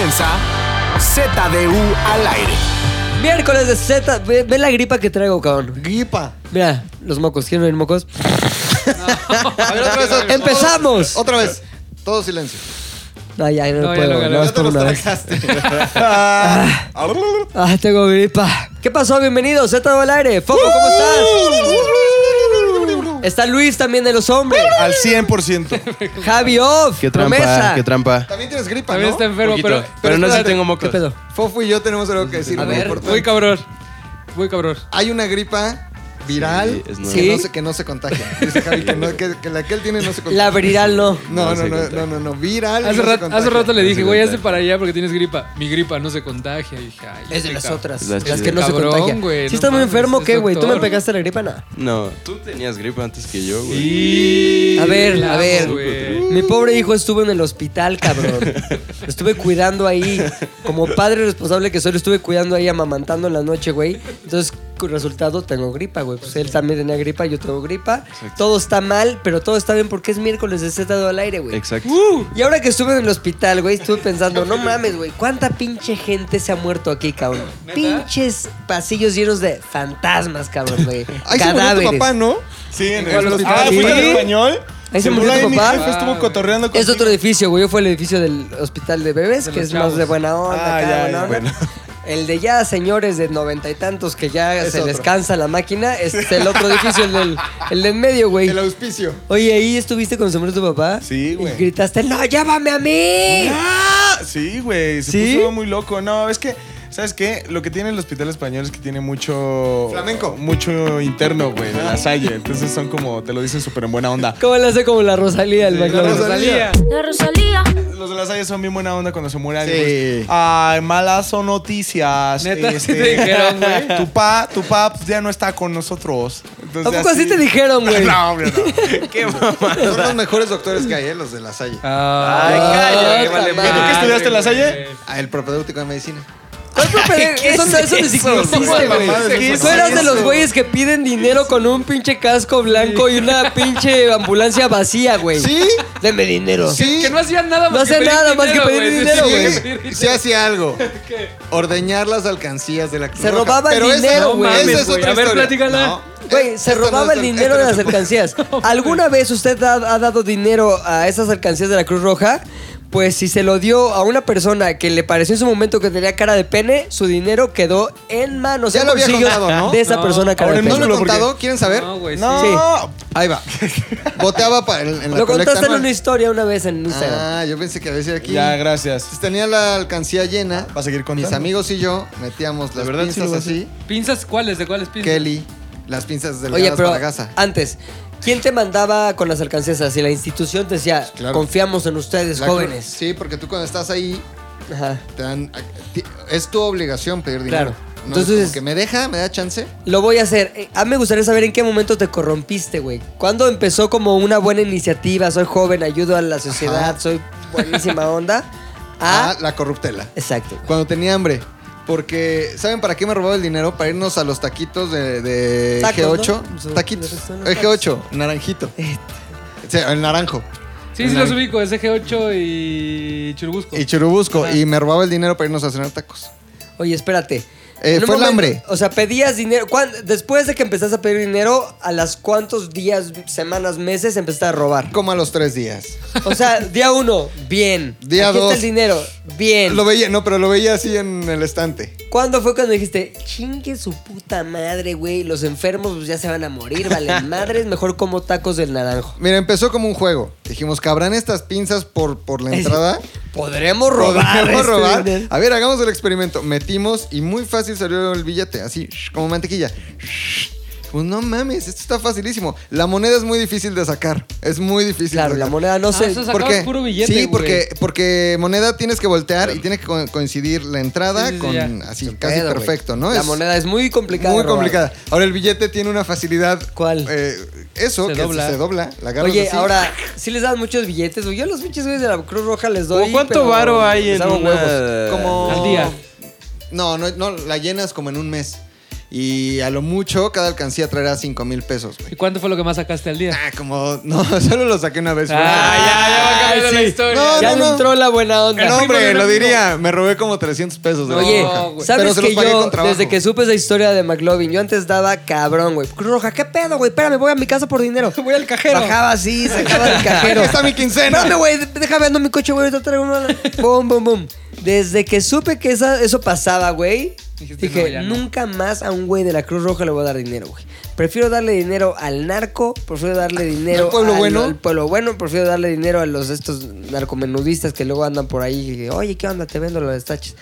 comienza ZDU al aire. Miércoles de Z. Ve, ve la gripa que traigo, cabrón. Gripa. Mira, los mocos. ¿Quieren oír mocos? A ver, otra vez. otra- ¡Empezamos! Otra vez. Todo silencio. No, ya, no, No, ya puedo. lo gané. no, Ya es por una vez. Ah, tengo gripa. ¿Qué pasó? Bienvenido, Z al aire. Foco, ¿cómo estás? Está Luis también de los hombres. Al 100%. Javi Off. Qué trampa, promesa. qué trampa. También tienes gripa, También ¿no? está enfermo, Poquito. pero. Pero, no sé si espérate. tengo ¿Qué mocos. pedo? Fofo y yo tenemos algo que decir. A muy ver. importante. Muy cabrón. Muy cabrón. Hay una gripa viral Sí, que, Sí. no se, que no se contagia. Dice Javi que, no- que- que la que él tiene no se contagia. La viral no. No, No no, no, no, no, no, viral. Hace, no se rato, contagia. hace rato le dije, güey, hazte para allá porque tienes gripa. Mi gripa no se contagia. Y dije, ay, Es de las otras. Las Las que- no se contagian. ¿Sí no estás muy enfermo qué, güey? ¿Tú me pegaste la gripa? No. No, tú tenías gripa antes que yo, güey. Y... A ver, a ver. Mi pobre hijo estuvo en el hospital, cabrón. Lo estuve cuidando ahí. Como padre responsable que soy, lo estuve cuidando ahí, amamantando en la noche, güey. Entonces, resultado, tengo gripa, güey. Pues él también tenía gripa, yo tengo gripa. Todo está mal, pero todo está bien porque es miércoles de Z al aire, güey. Exacto. Y ahora que estuve en el hospital, güey, estuve pensando, no mames, güey, ¿cuánta pinche gente se ha muerto aquí, cabrón? Pinches pasillos llenos de fantasmas, cabrón, güey. Ahí se murió tu papá, ¿no? Sí, en ¿En cuál el hospital? Ah, ¿fuiste ¿Sí? español? Ahí se murió tu mi papá. jefe estuvo cotorreando Es contigo. otro edificio, güey. Yo fue el edificio del hospital de bebés, De que es más de buena onda, Ah, acá, ya, buena onda. bueno. El de ya señores de noventa y tantos que ya Es se les otro. cansa la máquina, es el otro edificio, el del, el de en medio, güey. El auspicio. Oye, ¿ahí estuviste con murió tu papá? Sí, güey. Y gritaste, ¡no, llámame a mí! Ah, sí, güey. Se ¿Sí? puso muy loco. No, es que, ¿sabes qué? Lo que tiene el hospital español es que tiene mucho. Flamenco. Mucho interno, güey, de la salle. Entonces son como, te lo dicen súper en buena onda. ¿Cómo le hace como la Rosalía al la McLaren? Rosalía. La Rosalía. Los de la salle son bien buena onda cuando se muere alguien. Sí. Ay, malas son noticias. este, Neta, ¿sí te dijeron, güey? Tu pa, tu pa pues, ya no está con nosotros. Entonces, ¿A poco así te dijeron, güey? No, hombre, no. Qué mamá. Son los mejores doctores que hay, ¿eh? los de la Salle. Ay, cállate, qué vale ¿Tú qué estudiaste en la Salle? Ah, el propedéutico de medicina. ¿Cuál profe- ¿Qué eso, es eso ni siquiera existe, güey? güey. ¿Qué es Tú eras de los güeyes que piden dinero con un pinche casco blanco y una pinche ambulancia vacía, güey. ¿Sí? Deme dinero. Sí. Que no hacían nada No más que hacía pedir nada más que pedir güey. dinero, Sí, güey. dinero. Sí hacía algo. Ordeñar las alcancías de la Cruz Se robaba el esa- dinero, No güey. esa mames, es otra A ver, platícala. No. Güey, se Esto no robaba el el- dinero de las no alcancías. ¿Alguna vez usted ha, ha dado dinero a esas alcancías de la Cruz Roja? Pues si se lo dio a una persona que le pareció en su momento que tenía cara de pene, su dinero quedó en manos, Ya en lo había bolsillos contado, ¿no? de esa No. persona cara Ahora de ¿No lo he contado? ¿Quieren saber? No, güey, sí. No. Ahí va. Boteaba pa- en, en la Lo colecta contaste en anual. una historia una vez en Instagram. Ah, yo pensé que había sido aquí. Ya, gracias. Entonces, tenía la alcancía llena. ¿Va a seguir contando? Mis amigos y yo metíamos las verdad sí pinzas lo va a así. ¿Pinzas cuáles? ¿De cuáles pinzas? Kelly, las pinzas delgadas Oye, pero para gasa. antes, ¿quién te mandaba con las alcancías así? La institución te decía, Claro. confiamos en ustedes, La jóvenes. Sí, porque tú cuando estás ahí, Ajá. te dan, es tu obligación pedir dinero. Claro. No Entonces- que me deja, me da chance. Lo voy a hacer. Eh, A mí me gustaría saber en qué momento te corrompiste, güey. ¿Cuándo empezó como una buena iniciativa? Soy joven, ayudo a la sociedad, Ajá. soy buenísima onda. Ah, Ah, la corruptela. exacto. güey. Cuando tenía hambre. Porque, ¿saben para qué me robaba el dinero? Para irnos a los taquitos de, de Tacos, G8. ¿no? Taquitos. Los El G8, naranjito. Eh, O sea, el naranjo. Sí, sí los ubico. Es G8 y Churubusco. Y Churubusco. Ajá. Y me robaba el dinero para irnos a cenar tacos. Oye, espérate. Eh, fue el hambre. O sea, pedías dinero. ¿cuán- Después de que empezaste a pedir dinero, ¿a las cuántos días, semanas, meses empezaste a robar? Como a los tres días. O sea, día uno, bien. Día Aquí dos. está el dinero, bien. Lo veía, no, pero lo veía así en el estante. ¿Cuándo fue cuando dijiste, chingue su puta madre, güey? Los enfermos pues, ya se van a morir, vale madres, mejor como tacos del naranjo. Mira, empezó como un juego. Dijimos, ¿cabrán estas pinzas por, por la entrada? Podremos robar. ¿Podríamos este robar? A ver, hagamos el experimento. Metimos y muy fácil salió el billete, así, shh, como mantequilla. Pues no mames, esto está facilísimo. La moneda es muy difícil de sacar. Es muy difícil. Claro, de la sacar. moneda no Ah, sé. eso es- ¿Por Sacabas qué? puro billete, sí, güey. porque, porque moneda tienes que voltear y tiene que co- coincidir la entrada Sí, sí, sí, con ya. así, Sin casi pedo, güey. perfecto, ¿no? La Es moneda es muy complicada. muy complicada. Ahora el billete tiene una facilidad. ¿Cuál? eh, eso, Se que dobla. se dobla. La Oye, así. ahora, sí les dan muchos billetes. güey. Yo a los pinches güeyes de la Cruz Roja les doy. ¿Cómo ¿Cuánto pero varo hay en una... huevos. Como- Al día. No, no, no, la llenas como en un mes. Y a lo mucho, cada alcancía traerá 5 mil pesos, güey. ¿Y cuánto fue lo que más sacaste al día? Ah, como. No, solo lo saqué una vez. Ah, ya, ya va cambiando la sí. historia. No, ya no, entró la buena onda. No, hombre, lo diría. Me robé como 300 pesos de la Oye, Roja. güey. ¿sabes Pero se que los pagué yo, desde que supe esa historia de McLovin, yo antes daba cabrón, güey. Cruz Roja, ¿qué pedo, güey? Espérame, voy a mi casa por dinero. Voy al cajero. Bajaba así, sacaba del cajero. Aquí está mi quincena. Espérame, güey, déjame ando mi coche, güey, te traigo una. Bum, bum, bum. Desde que supe que esa- eso pasaba, güey, Dijiste, dije, no, ya no. nunca más a un güey de la Cruz Roja le voy a dar dinero, güey. Prefiero darle dinero al narco, prefiero darle dinero ¿Al pueblo al, bueno? al pueblo bueno, prefiero darle dinero a los estos narcomenudistas que luego andan por ahí. y, Oye, ¿qué onda? Te vendo los destaches.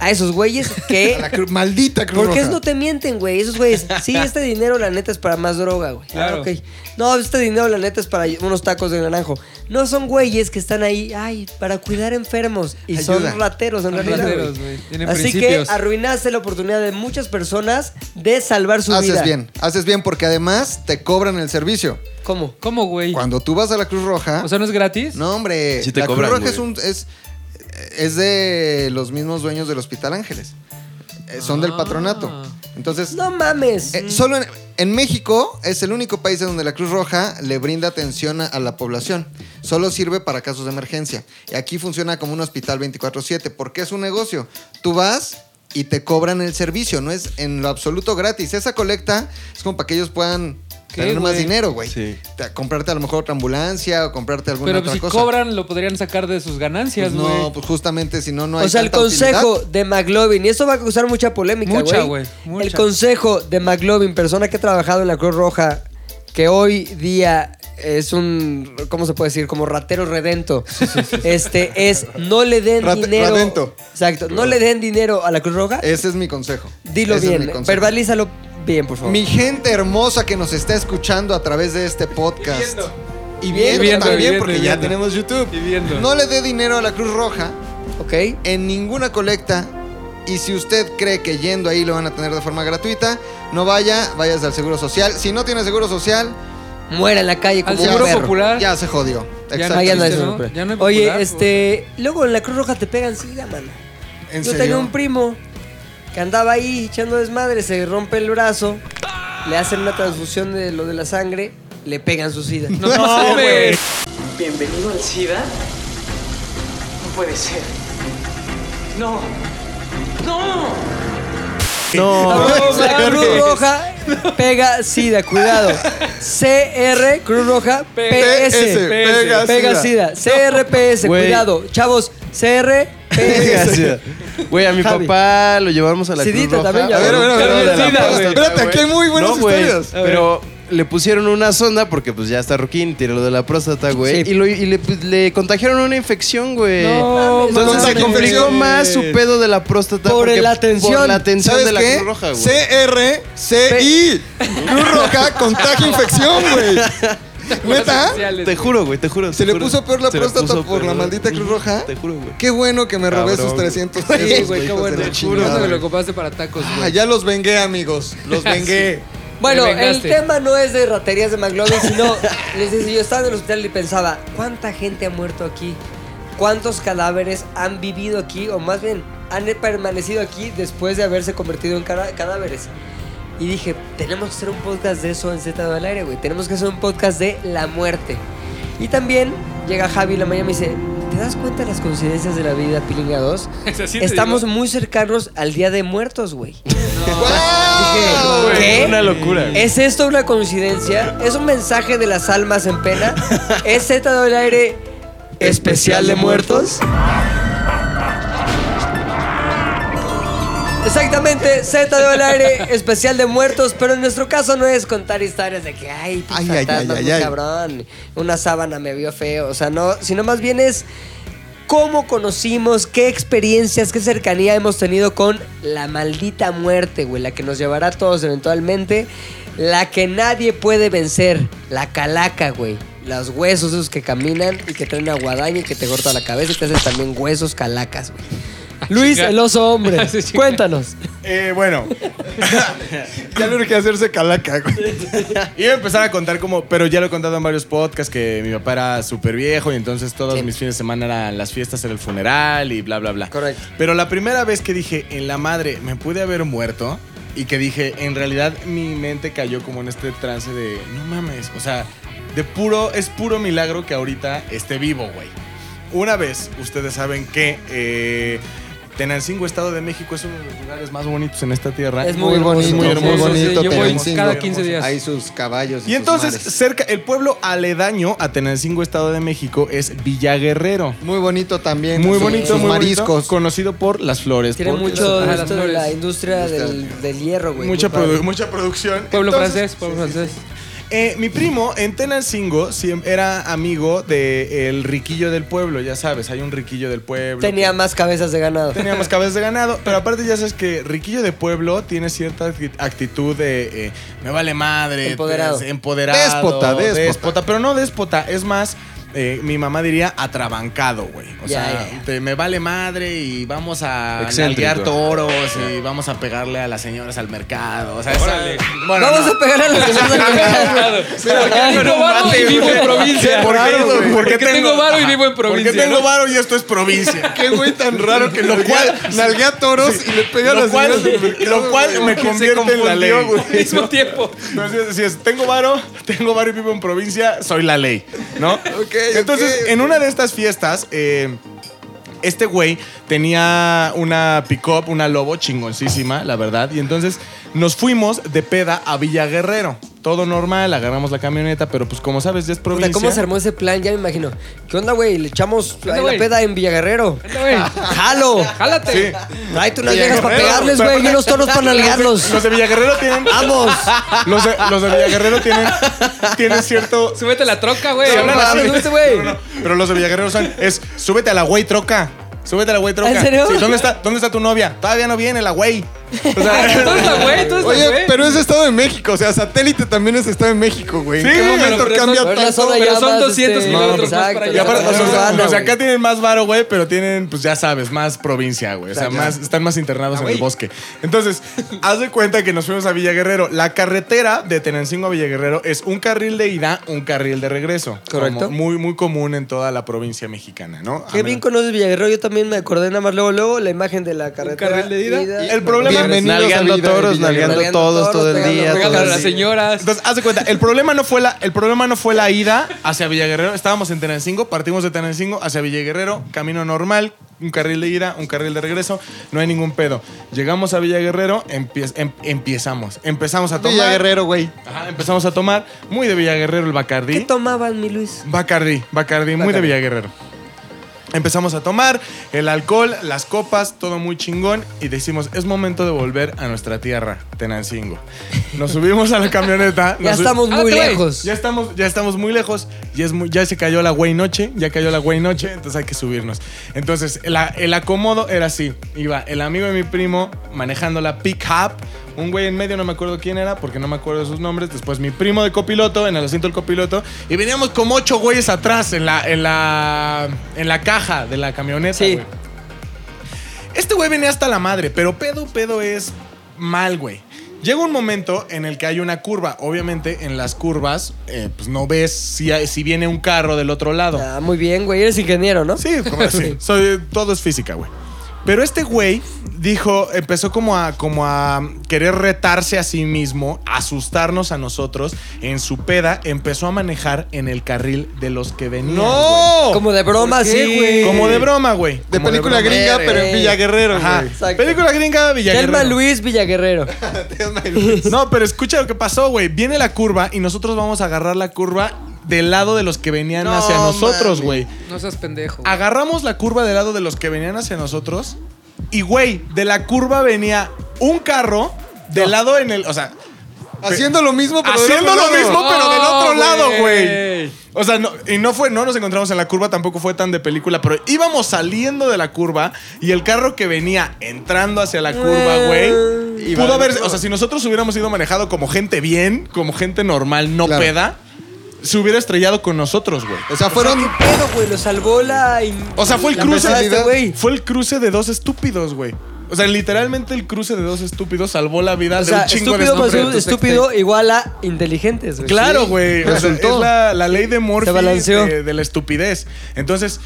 A esos güeyes que A la Cruz- maldita Cruz ¿Por qué Roja. no te mienten, güey? Esos güeyes, sí, este dinero la neta es para más droga, güey. Claro. Ah, ok. No, este dinero la neta es para unos tacos de naranjo. No son güeyes que están ahí, ay, para cuidar enfermos. Y Ayuda. son rateros en Son realidad. rateros, güey. Así principios. que arruinaste la oportunidad de muchas personas de salvar su vida. Haces bien, haces bien porque además te cobran el servicio. ¿Cómo? ¿Cómo, güey? Cuando tú vas a la Cruz Roja, O sea, ¿no es gratis? no hombre, Sí te la cobran, Cruz Roja es un es es de los mismos dueños del Hospital Ángeles. Eh, Son del Ah. patronato. Entonces, No mames. eh, solo en, en México es el único país en donde la Cruz Roja le brinda atención a, a la población. Solo sirve para casos de emergencia. Y aquí funciona como un hospital 24/7 porque es un negocio. Tú vas y te cobran el servicio, no es en lo absoluto gratis. Esa colecta es como para que ellos puedan ¿Qué, tener más dinero, güey. Sí. Te- Comprarte a lo mejor otra ambulancia o comprarte alguna Pero otra si cosa. cobran, lo podrían sacar de sus Pues ganancias, güey. no, pues justamente si no, no hay o sea, el consejo utilidad. de McLovin, y esto va a causar mucha polémica, güey. Mucha, güey, mucha. El consejo de McLovin, persona que ha trabajado en la Cruz Roja, que hoy día es un, ¿cómo se puede decir? Como ratero redento. Este es, no le den dinero. radento. Exacto, no le den dinero a la Cruz Roja. Ese es mi consejo. Dilo Ese es bien, mi consejo. verbalízalo bien, por favor. Mi gente hermosa que nos está escuchando a través de este podcast. Y viendo, Y viendo, también, y viendo, porque y ya viendo. tenemos YouTube. Y viendo. No le dé dinero a la Cruz Roja ¿Ok? en ninguna colecta. Y si usted cree que yendo ahí lo van a tener de forma gratuita, no vaya, vayas al Seguro Social. Si no tiene Seguro Social, Muera en la calle como Al un seguro perro. popular. ya se jodió. Ya Exacto. Ya no es ¿no? Ya no Oye, popular, este, luego en la Cruz Roja te pegan sida, mano. ¿En Yo serio? tenía un primo que andaba ahí echando desmadre, se rompe el brazo, le hacen una transfusión de lo de la sangre, le pegan su sida. No, mames. ¿Bienvenido al SIDA? No puede ser. No. ¡No! No, la Cruz Roja pega sida, cuidado. CR, Cruz Roja, PS. PS, pega Pega sida. CRPS, cuidado. Chavos, Güey, a mi Javi. papá lo llevamos a la Sidita Cruz Roja. también, ya A ver, a ver, a ver, SIDA, espérate, güey. espérate, aquí hay muy buenas No, güey, historias. Pero le pusieron una sonda porque pues ya está Roquín, tiene lo de la próstata, güey. Sí. Y, lo- y le, pues, le contagiaron una infección, güey. No, Entonces mames. se complicó más su pedo de la próstata. Por porque- la atención. Por la atención ¿Sabes de la qué? Cruz Roja, güey. C-R-C-I. Cruz Roja, contagio infección, güey. ¿Neta? Sociales, Te juro, güey, te juro. ¿Se te le juro. puso peor la Se le próstata puso por la peor. maldita Cruz Roja? Te juro, güey. Qué bueno que me robé Cabrón, esos güey. 300 Sí, pesos, güey, qué hijos de bueno. la Qué chingada, que lo ocupaste para tacos, Ah, güey. ya los vengué, amigos. Los vengué. Bueno, Te el vengaste. tema no es de raterías de McLovin, sino, les dice, yo estaba en el hospital y pensaba, ¿cuánta gente ha muerto aquí? ¿Cuántos cadáveres han vivido aquí? O más bien, han permanecido aquí después de haberse convertido en cara- cadáveres. Y dije, tenemos que hacer un podcast de eso en Z del aire, güey. Tenemos que hacer un podcast de la muerte. Y también llega Javi la mañana y me dice, ¿te das cuenta de las coincidencias de la vida, Pilinga 2? ¿Así te Estamos muy cercanos al Día de Muertos, güey. ¿qué? Una locura. ¿Es esto una coincidencia? ¿Es un mensaje de las almas en pena? ¿Es Z del aire especial de muertos? Exactamente, Z del aire especial de muertos, pero en nuestro caso no es contar historias de que, ay, Ay, ay, ay, ay. cabrón, una sábana me vio feo, o sea, no, sino más bien es cómo conocimos, qué experiencias, qué cercanía hemos tenido con la maldita muerte, güey, la que nos llevará a todos eventualmente, la que nadie puede vencer, la calaca, güey. Los huesos esos que caminan y que traen una guadaña y que te corta la cabeza y te hacen también huesos calacas, güey. Luis, el oso hombre, cuéntanos. Eh, bueno. ya le urgía hacerse calaca, güey. Iba a empezar a contar como, pero ya lo he contado en varios podcasts, que mi papá era súper viejo y entonces todos Sí. mis fines de semana eran las fiestas, era el funeral y bla, bla, bla. Correcto. Pero la primera vez que dije, en la madre, me pude haber muerto, y que dije, en realidad mi mente cayó como en este trance de, no mames, o sea, de puro, es puro milagro que ahorita esté vivo, güey. Una vez, ustedes saben que eh, Tenancingo, Estado de México, es uno de los lugares más bonitos en esta tierra. Es Muy, muy bonito, muy muy, hermoso. bonito. Sí, yo voy Tenancingo. cada 15 días. Hay sus caballos. Y sus entonces, mares. cerca, el pueblo aledaño a Tenancingo, Estado de México, es Villaguerrero. Muy bonito también. Muy bonito, Sus muy mariscos. bonito, conocido por las flores. Tiene mucho esto de la industria del, del hierro, güey. mucha, produ- producción. Pueblo Entonces, francés, pueblo francés. Eh, mi primo en Tenancingo era amigo del riquillo del pueblo, ya sabes, hay un riquillo del pueblo. Tenía más cabezas de ganado. Teníamos cabezas de ganado, pero aparte ya sabes que Riquillo de Pueblo tiene cierta acti- actitud de eh, me vale madre, Empoderado. empoderado, Déspota, déspota. pero no déspota, es más eh, mi mamá diría atrabancado, güey. O sea, te- me vale madre y vamos a nalguear toros y vamos a pegarle a las señoras al mercado. O sea, eso- bueno, Vamos no. a pegar a que nos han pegado. Porque tengo varo y vivo en provincia. ¿Por qué, güey? Porque tengo varo y vivo en provincia. Porque tengo varo y esto es provincia. Qué güey tan raro que Lo cual- nalguea toros y le pega a las cual, señoras mercado, lo cual me convierte en la ley. Al mismo tiempo. Entonces, si es, tengo varo, tengo varo y vivo en provincia, soy la ley, ¿no? Ok, Entonces, en una de estas fiestas, eh, este güey tenía una pick-up, una lobo chingoncísima, la verdad. Y entonces nos fuimos de peda a Villa Guerrero. Todo normal, agarramos la camioneta, pero pues como sabes, ya es Puta, provincia. ¿Cómo se armó ese plan? Ya me imagino. ¿Qué onda, güey? Le echamos ahí la güey? peda en Villaguerrero. ¡Jalo! Jálate. Sí. Tráete unas viejas para pegarles, güey, y unos toros para nalgarlos. Los de Villa Guerrero tienen. ¡Vamos! Los de, los de Villa Guerrero tienen, tienen cierto. Súbete a la troca, güey. No mames, súbete, güey. No, no, no. Pero los de Villaguerrero son, es, súbete a la güey troca. Súbete a la güey troca. ¿En serio? Sí, ¿dónde está, ¿Dónde está tu novia? Todavía no viene la güey. O sea, Todo está güey, todo está Oye, güey. pero es Estado de México, o sea, satélite también es Estado de México, güey. ¿En Sí, qué momento pero cambia son- Pero tanto? Pero son más, 200 este, kilómetros más exacto, para allá. y aparte, la o sea, acá tienen más varo, güey, pero tienen, pues ya sabes, más provincia, güey. O sea, más, están más internados Ah, en el bosque. Entonces, haz de cuenta que nos fuimos a Villa Guerrero. La carretera de Tenancingo a Villa Guerrero es un carril de ida, un carril de regreso. Correcto. Como muy, muy común en toda la provincia mexicana, ¿no? Qué bien conoces Villaguerrero. Yo también me acordé nada más luego, luego la imagen de la carretera. carril de ida. El problema- Bienvenidos a Vida de toros, Villaguerrero. todos todo el día. pegando- a las señoras. Entonces, haz de cuenta, el problema no fue la, el problema no fue la ida hacia Villaguerrero. Estábamos en Tenancingo, partimos de Tenancingo hacia Villaguerrero, camino normal, un carril de ida, un carril de regreso, no hay ningún pedo. Llegamos a Villaguerrero, empie- em- empiezamos. Empezamos a tomar. Villa Guerrero, güey. Ajá, empezamos a tomar. Muy de Villaguerrero el ¿Qué Bacardí. tomaban, mi Luis? Bacardí, Bacardí, muy de Bacardí. Villaguerrero. Empezamos a tomar el alcohol, las copas, todo muy chingón y decimos, es momento de volver a nuestra tierra, Tenancingo. Nos subimos a la camioneta. Ya estamos muy Ah, güey. lejos. ya estamos, ya estamos muy lejos. Y es muy- ya se cayó la güey noche. Ya cayó la güey noche. Entonces hay que subirnos. Entonces, la- el acomodo era así. Iba el amigo de mi primo manejando la pick-up. Un güey en medio, no me acuerdo quién era, porque no me acuerdo de sus nombres. Después mi primo de copiloto, en el asiento del copiloto. Y veníamos como ocho güeyes atrás en la, en la, en la caja de la camioneta. Sí. güey. Este güey venía hasta la madre, pero pedo, pedo es mal, güey. Llega un momento en el que hay una curva. Obviamente, en las curvas, eh, pues no ves si, hay- si viene un carro del otro lado. Ah, muy bien, güey. Eres ingeniero, ¿no? Sí, como así. Soy, todo es física, güey. Pero este güey dijo, empezó como a, como a querer retarse a sí mismo, asustarnos a nosotros. En su peda empezó a manejar en el carril de los que venían. güey. ¡No! Como de broma, ¿Por qué, sí, güey? Como de broma, güey. De Como película broma. gringa, pero en Güey. Villa Guerrero, Ajá. güey. Exacto. Película gringa Villaguerrero. Telma Luis Villaguerrero. No, pero escucha lo que pasó, güey. Viene la curva y nosotros vamos a agarrar la curva del lado de los que venían No, hacia nosotros, güey. No seas pendejo. Agarramos la curva del lado de los que venían hacia nosotros y, güey, de la curva venía un carro del lado en el, o sea, Haciendo lo mismo, pero del haciendo lo mismo, pero del otro No, lado, güey. O sea, no, y no fue, no nos encontramos en la curva, tampoco fue tan de película, pero íbamos saliendo de la curva y el carro que venía entrando hacia la curva, güey, Iba- pudo haber, o sea, si nosotros hubiéramos ido manejado como gente bien, como gente normal, no Claro. peda, se hubiera estrellado con nosotros, güey. O sea, fueron. ¿Qué pedo, güey? Lo salvó la. O sea, fue el cruce de este güey. Fue el cruce de dos estúpidos, güey. O sea, literalmente el cruce de dos estúpidos salvó la vida O de sea, un chingo de estúpido más estúpidos. estúpido igual a inteligentes, güey. Claro, güey. O sea, resultó. es la, la ley de Morphy de, de la estupidez. Entonces,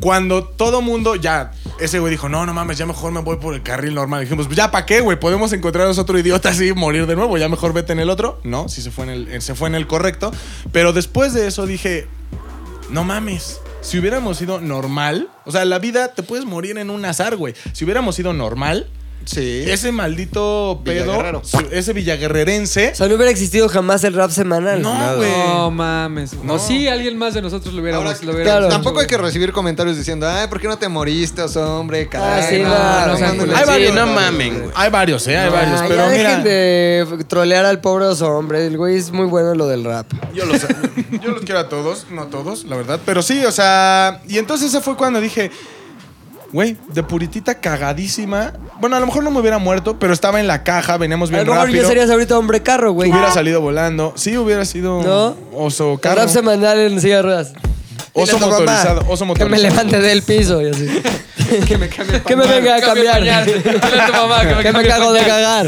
Cuando todo mundo ya, ese güey dijo, no, no mames, ya mejor me voy por el carril normal. Dijimos, pues ya para qué, güey, podemos encontrarnos otro idiota así y morir de nuevo, ya mejor vete en el otro. No, sí se fue en el, eh, se fue en el correcto. Pero después de eso dije, no mames. Si hubiéramos sido normal, o sea, la vida te puedes morir en un azar, güey. Si hubiéramos sido normal, Sí. ese maldito pedo, Villaguerrero. su- ese villaguerrerense, O sea, no hubiera existido jamás el rap semanal. no, güey. No mames. No. No, sí, alguien más de nosotros lo hubiéramos, Ahora, lo hubiéramos claro. hecho, Tampoco hay que güey. recibir comentarios diciendo, ay, ¿por qué no te moriste, oso hombre? Caray, Ah, sí, no, no, no, no, sean sí, culeros". hay varios, no no, mamen, güey. Hay varios, ¿eh? Hay Ah, varios. ya Pero dejen mira, de trolear al pobre oso hombre. El güey es muy bueno en lo del rap. yo los, yo los quiero a todos, no a todos, la verdad. Pero sí, o sea. Y entonces ese fue cuando dije, güey, de puritita cagadísima. Bueno, a lo mejor no me hubiera muerto, pero estaba en la caja, veníamos A bien lo mejor rápido. ya serías ahorita hombre carro, güey. Hubiera salido volando. Sí, hubiera sido ¿No? oso carro. rap semanal en silla de ruedas. Oso Dile a tu mamá motorizado. Oso Que motorizado. me levante del piso y así. Que me cambie Que me venga a cambiar. pañal. Dile a tu mamá que me Que me cambie el cago de pañal. cagar.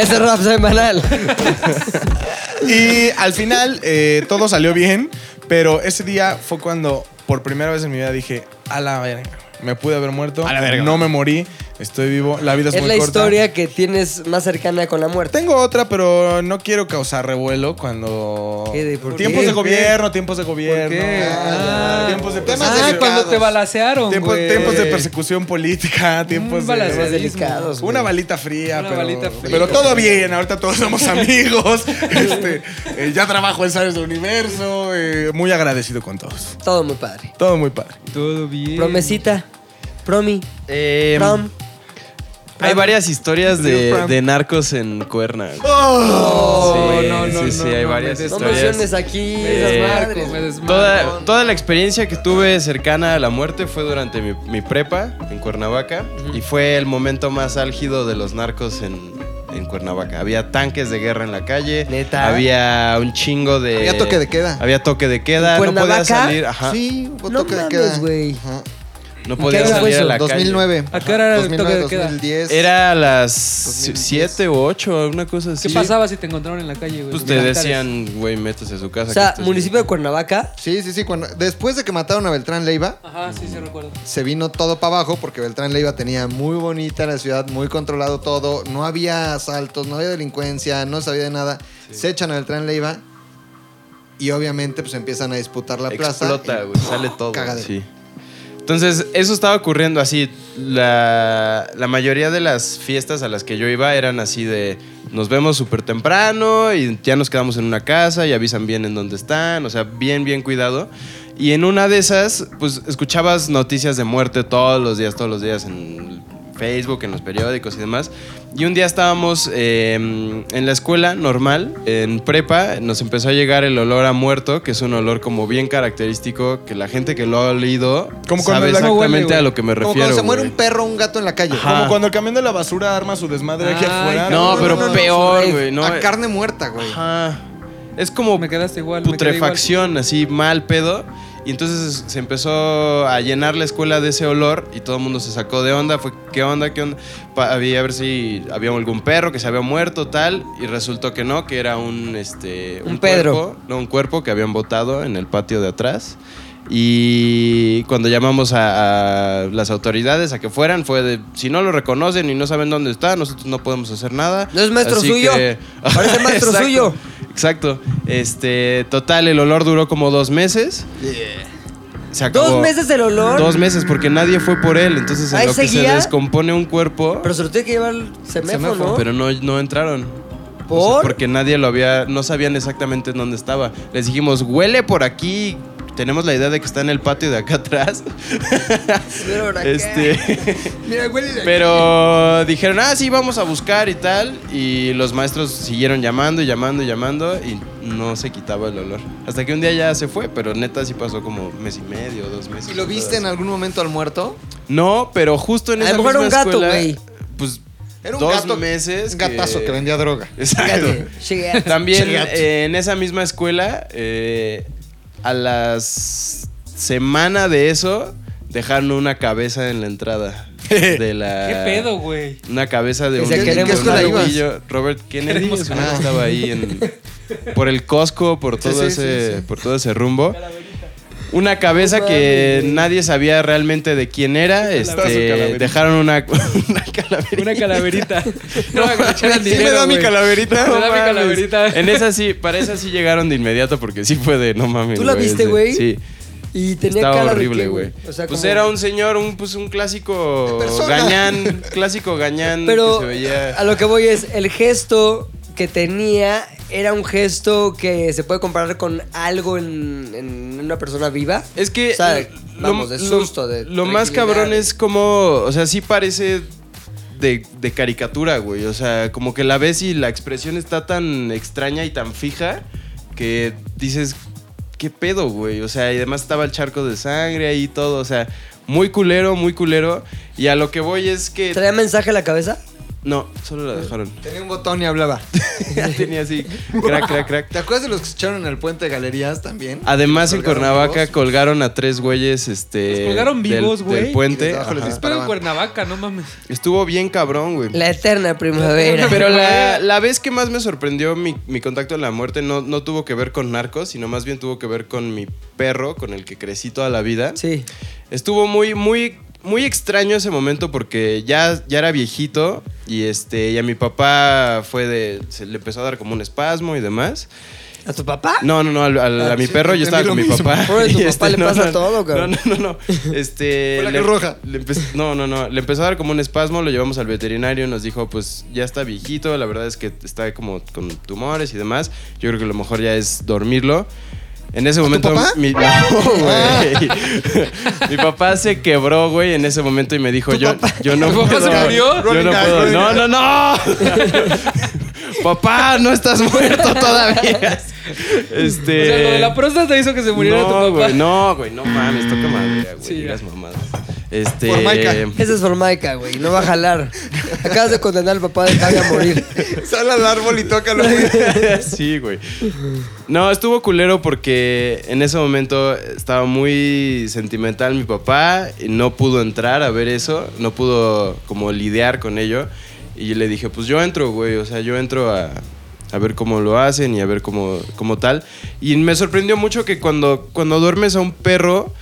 Ese es rap semanal. Y al final eh, todo salió bien, pero ese día fue cuando por primera vez en mi vida dije, a la verga. Me pude haber muerto, A la verga. no me morí, estoy vivo, la vida es, Es muy la corta. historia que tienes más cercana con la muerte. Tengo otra, pero no quiero causar revuelo cuando... ¿Qué de- por tiempos qué? de gobierno, tiempos de gobierno. qué? Ah, Ah. tiempos de Temas Ah, persecución. cuando te balacearon, Tiempos, güey. tiempos de persecución política, tiempos de... balazo. Temas delicados. Una balita fría, Una pero, balita fría. pero todo bien. Ahorita todos somos amigos. Este, eh, ya trabajo en Sabes del Universo. eh, muy agradecido con todos. Todo muy padre. Todo muy padre. Todo bien. Promesita. Promi. Eh, Prom. Hay varias historias de, de narcos en Cuerna. güey. Oh, sí, no, no, sí, sí, no, hay no, varias me des- No historias. menciones aquí Eh, esas me. Toda, toda la experiencia que tuve cercana a la muerte fue durante mi, mi prepa en Cuernavaca y fue el momento más álgido de los narcos en, en Cuernavaca. Había tanques de guerra en la calle, ¿Neta? había un chingo de... Había toque de queda. Había toque de queda, ¿En no podía Cuernavaca? salir, ajá, Sí, hubo No toque de mames, queda. güey. Ajá. No podía fue salir a la calle. 2009. ¿A qué hora era el 2009, toque de queda? 2010. Era a las 2010. 7 u 8, una cosa así. ¿Qué pasaba si te encontraron en la calle, güey? Pues te Militares. decían, güey, métese a su casa. O que sea, municipio de Cuernavaca. Sí, sí, sí. Cuando, después de que mataron a Beltrán Leiva, Ajá, sí, sí recuerdo. se vino todo para abajo porque Beltrán Leiva tenía muy bonita la ciudad, muy controlado todo. No había asaltos, no había delincuencia, no sabía de nada. Se echan a Beltrán Leiva y obviamente pues empiezan a disputar la plaza. Explota, y- güey, sale todo. Cagadero. Sí. Entonces, eso estaba ocurriendo así. La, mayoría de las fiestas a las que yo iba eran así de nos vemos súper temprano y ya nos quedamos en una casa y avisan bien en dónde están, o sea, bien, bien cuidado. Y en una de esas, pues escuchabas noticias de muerte todos los días, todos los días en Facebook, en los periódicos y demás. Y un día estábamos eh, en la escuela normal, en prepa, nos empezó a llegar el olor a muerto, que es un olor como bien característico, que la gente que lo ha olido Como sabe exactamente huele, a lo que me Como refiero. cuando se muere un perro o un gato en la calle. Ajá. Como cuando el camión de la basura arma su desmadre aquí Ay, afuera. No, No, pero no, no, peor, no, güey. No, a carne muerta, güey. Ajá. Es como Me quedaste igual. me quedé igual. putrefacción, así mal pedo. Y entonces se empezó a llenar la escuela de ese olor y todo el mundo se sacó de onda. Fue, ¿qué onda? ¿Qué onda? Pa- había a ver si había algún perro que se había muerto, tal. Y resultó que no, que era un, este, Un Pedro. cuerpo. No, un cuerpo que habían botado en el patio de atrás. Y cuando llamamos a, a las autoridades a que fueran, fue de, si no lo reconocen y no saben dónde está, nosotros no podemos hacer nada. No es maestro Así suyo. que- Parece maestro Exacto, suyo. Exacto. Este, total, el olor duró como dos meses. Se acabó. Dos meses el olor. Dos meses, porque nadie fue por él. Entonces, en ¿Ahí lo que se descompone un cuerpo, Pero se lo tiene que llevar el semáforo, ¿no? pero no, no entraron. O ¿Por? sea, porque nadie lo había, no sabían exactamente en dónde estaba. Les dijimos, huele por aquí. Tenemos la idea de que está en el patio de acá atrás. Este, Mira, huele de pero dijeron, ah, sí, vamos a buscar y tal. Y los maestros siguieron llamando y llamando y llamando y no se quitaba el olor. Hasta que un día ya se fue, pero neta sí pasó como mes y medio, dos meses. ¿Y lo viste en algún momento al muerto? No, pero justo en A esa lo mejor misma era un gato, güey. Pues Era un dos gato. meses. Un gatazo que, vendía droga. Exacto. También eh, en esa misma escuela, eh, a las semana de eso, dejaron una cabeza en la entrada de la. ¿Qué pedo, güey? Una cabeza de un, ardillo. Robert Kennedy que estaba ahí en, por el Costco, por todo sí, ese sí, sí. por todo ese rumbo. Una cabeza No que nadie sabía realmente de quién era. Este, dejaron una, una calaverita. Una calaverita. No, echaran ¿Sí me dinero, da mi güey. calaverita? Me No da mi calaverita. En esa sí, para esa sí llegaron de inmediato porque sí fue de no mames. ¿Tú la viste, güey? Sí. Y tenía Estaba cara horrible, güey. O sea, pues como- era un señor, un, pues un clásico gañán, clásico gañán Pero que se veía. a lo que voy es, el gesto que tenía era un gesto que se puede comparar con algo en, en una persona viva. Es que O sea, lo, vamos, de susto, de lo más cabrón es como, o sea, sí parece de, de caricatura, güey. O sea, como que la ves y la expresión está tan extraña y tan fija que dices, ¿qué pedo, güey? O sea, y además estaba el charco de sangre ahí y todo, o sea, muy culero, muy culero. Y a lo que voy es que... ¿Traía mensaje en la cabeza? No, solo la dejaron. Tenía un botón y hablaba. ya tenía así, crack, crack, crack. ¿Te acuerdas de los que se echaron en el puente de galerías también? Además, en Cuernavaca vivos. colgaron a tres güeyes, este... Los colgaron del- vivos, del, güey. puente. Ajá. dispararon. Pero en Cuernavaca, no mames. Estuvo bien cabrón, güey. La eterna primavera. Pero la, la vez que más me sorprendió mi, mi contacto en la muerte no, no tuvo que ver con narcos, sino más bien tuvo que ver con mi perro, con el que crecí toda la vida. Sí. Estuvo muy, muy, muy extraño ese momento porque ya, ya era viejito y, este, y a mi papá fue de... Se le empezó a dar como un espasmo y demás. ¿A tu papá? No, no, no, al- al- Ah, a mi sí, perro yo estaba con mi mismo. papá. Pobre, tu Y, papá le no, pasa no, todo, cabrón. No, no, no, no. Este, la le- Roja. le no, no, no. Le empezó a dar como un espasmo, lo llevamos al veterinario y nos dijo, pues ya está viejito, la verdad es que está como con tumores y demás. Yo creo que lo mejor ya es dormirlo. En ese momento papá? mi, no, güey. mi papá se quebró, güey, en ese momento y me dijo, yo, yo no ¿Tu papá se puedo- murió? Yo no puedo. No, no, no. Papá, no estás muerto todavía. Este. O sea, lo de la próstata hizo que se muriera tu no, papá. Güey, no, güey, no mames, toca madera, güey. Sí, digas mamadas. Este. Por Maika. Ese es Formaica, güey. No va a jalar. Acabas de condenar al papá de Javi a morir. Sale al árbol y tócalo. güey. sí, güey. No, estuvo culero porque en ese momento estaba muy sentimental mi papá y no pudo entrar a ver eso, no pudo como lidiar con ello. Y le dije, pues yo entro, güey, o sea, yo entro a, a ver cómo lo hacen y a ver cómo, cómo tal. Y me sorprendió mucho que cuando, cuando duermes a un perro,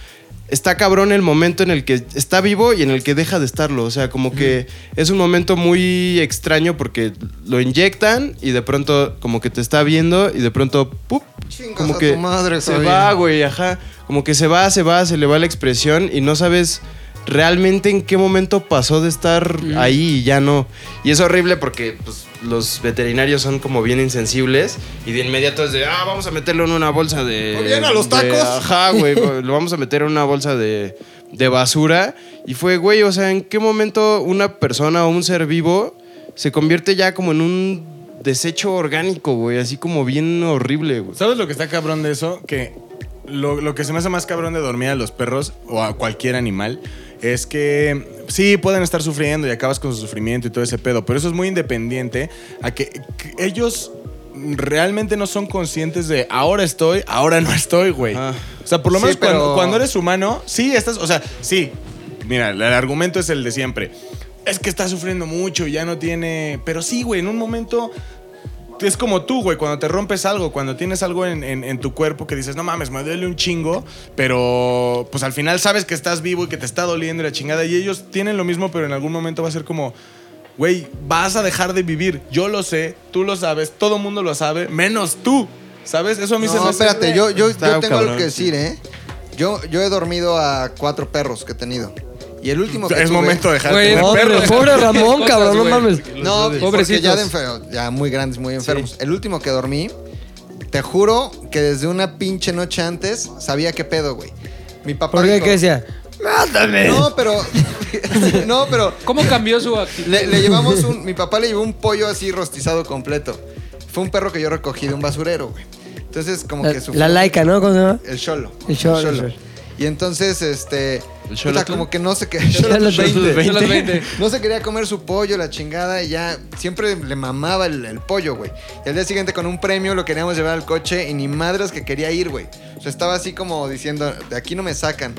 está cabrón el momento en el que está vivo y en el que deja de estarlo. O sea, como que es un momento muy extraño porque lo inyectan y de pronto como que te está viendo y de pronto ¡pup! Chingas como a que tu madre, se va, güey, ajá. Como que se va, se va, se le va la expresión y no sabes realmente en qué momento pasó de estar ahí y ya no. Y es horrible porque pues, los veterinarios son como bien insensibles y de inmediato es de, ah, vamos a meterlo en una bolsa de... Bien, a los de- tacos. ajá, güey, lo vamos a meter en una bolsa de, de basura. Y fue, güey, o sea, ¿en qué momento una persona o un ser vivo se convierte ya como en un desecho orgánico, güey? Así como bien horrible, güey. ¿Sabes lo que está cabrón de eso? Que lo, lo que se me hace más cabrón de dormir a los perros o a cualquier animal es que sí pueden estar sufriendo y acabas con su sufrimiento y todo ese pedo, pero eso es muy independiente a que, que ellos realmente no son conscientes de ahora estoy, ahora no estoy, güey. Ah. O sea, por lo Sí, menos cuando, cuando eres humano, sí estás, o sea, sí. Mira, el argumento es el de siempre. Es que está sufriendo mucho, ya no tiene. Pero sí, güey, en un momento es como tú, güey, cuando te rompes algo, cuando tienes algo en, en- en tu cuerpo que dices, no mames, me duele un chingo, pero pues al final sabes que estás vivo y que te está doliendo y la chingada. Y ellos tienen lo mismo, pero en algún momento va a ser como, güey, vas a dejar de vivir. Yo lo sé, tú lo sabes, todo mundo lo sabe, menos tú. ¿Sabes? Eso a mí se me No, hace- espérate, yo, yo, yo tengo algo que decir, ¿eh? Yo, yo he dormido a cuatro perros que he tenido. Y el último que Es tuve- momento de dejar de Güey, tener Pobre, perros. pobre Ramón, Cosas, cabrón, no mames. No, porque Pobrecitos. ya de enfer- ya muy grandes, muy enfermos. El último que dormí, te juro que desde una pinche noche antes sabía qué pedo, güey. Mi papá ¿Por qué? dijo- ¿Qué decía? ¡Mátame! No, pero no, pero ¿Cómo cambió su actitud? le, le llevamos un mi papá le llevó un pollo así rostizado completo. Fue un perro que yo recogí de un basurero, güey. Entonces, como que La, sufrió- la laica, ¿no? ¿Cómo se llama? El cholo. El cholo, el cholo. Y entonces, este. ¿El puta, como que no se que Xolotl. Son las 20. No se quería comer su pollo, la chingada, y ya siempre le mamaba el, el pollo, güey. Y al día siguiente con un premio lo queríamos llevar al coche y ni madres que quería ir, güey. O sea, estaba así como diciendo, de aquí no me sacan.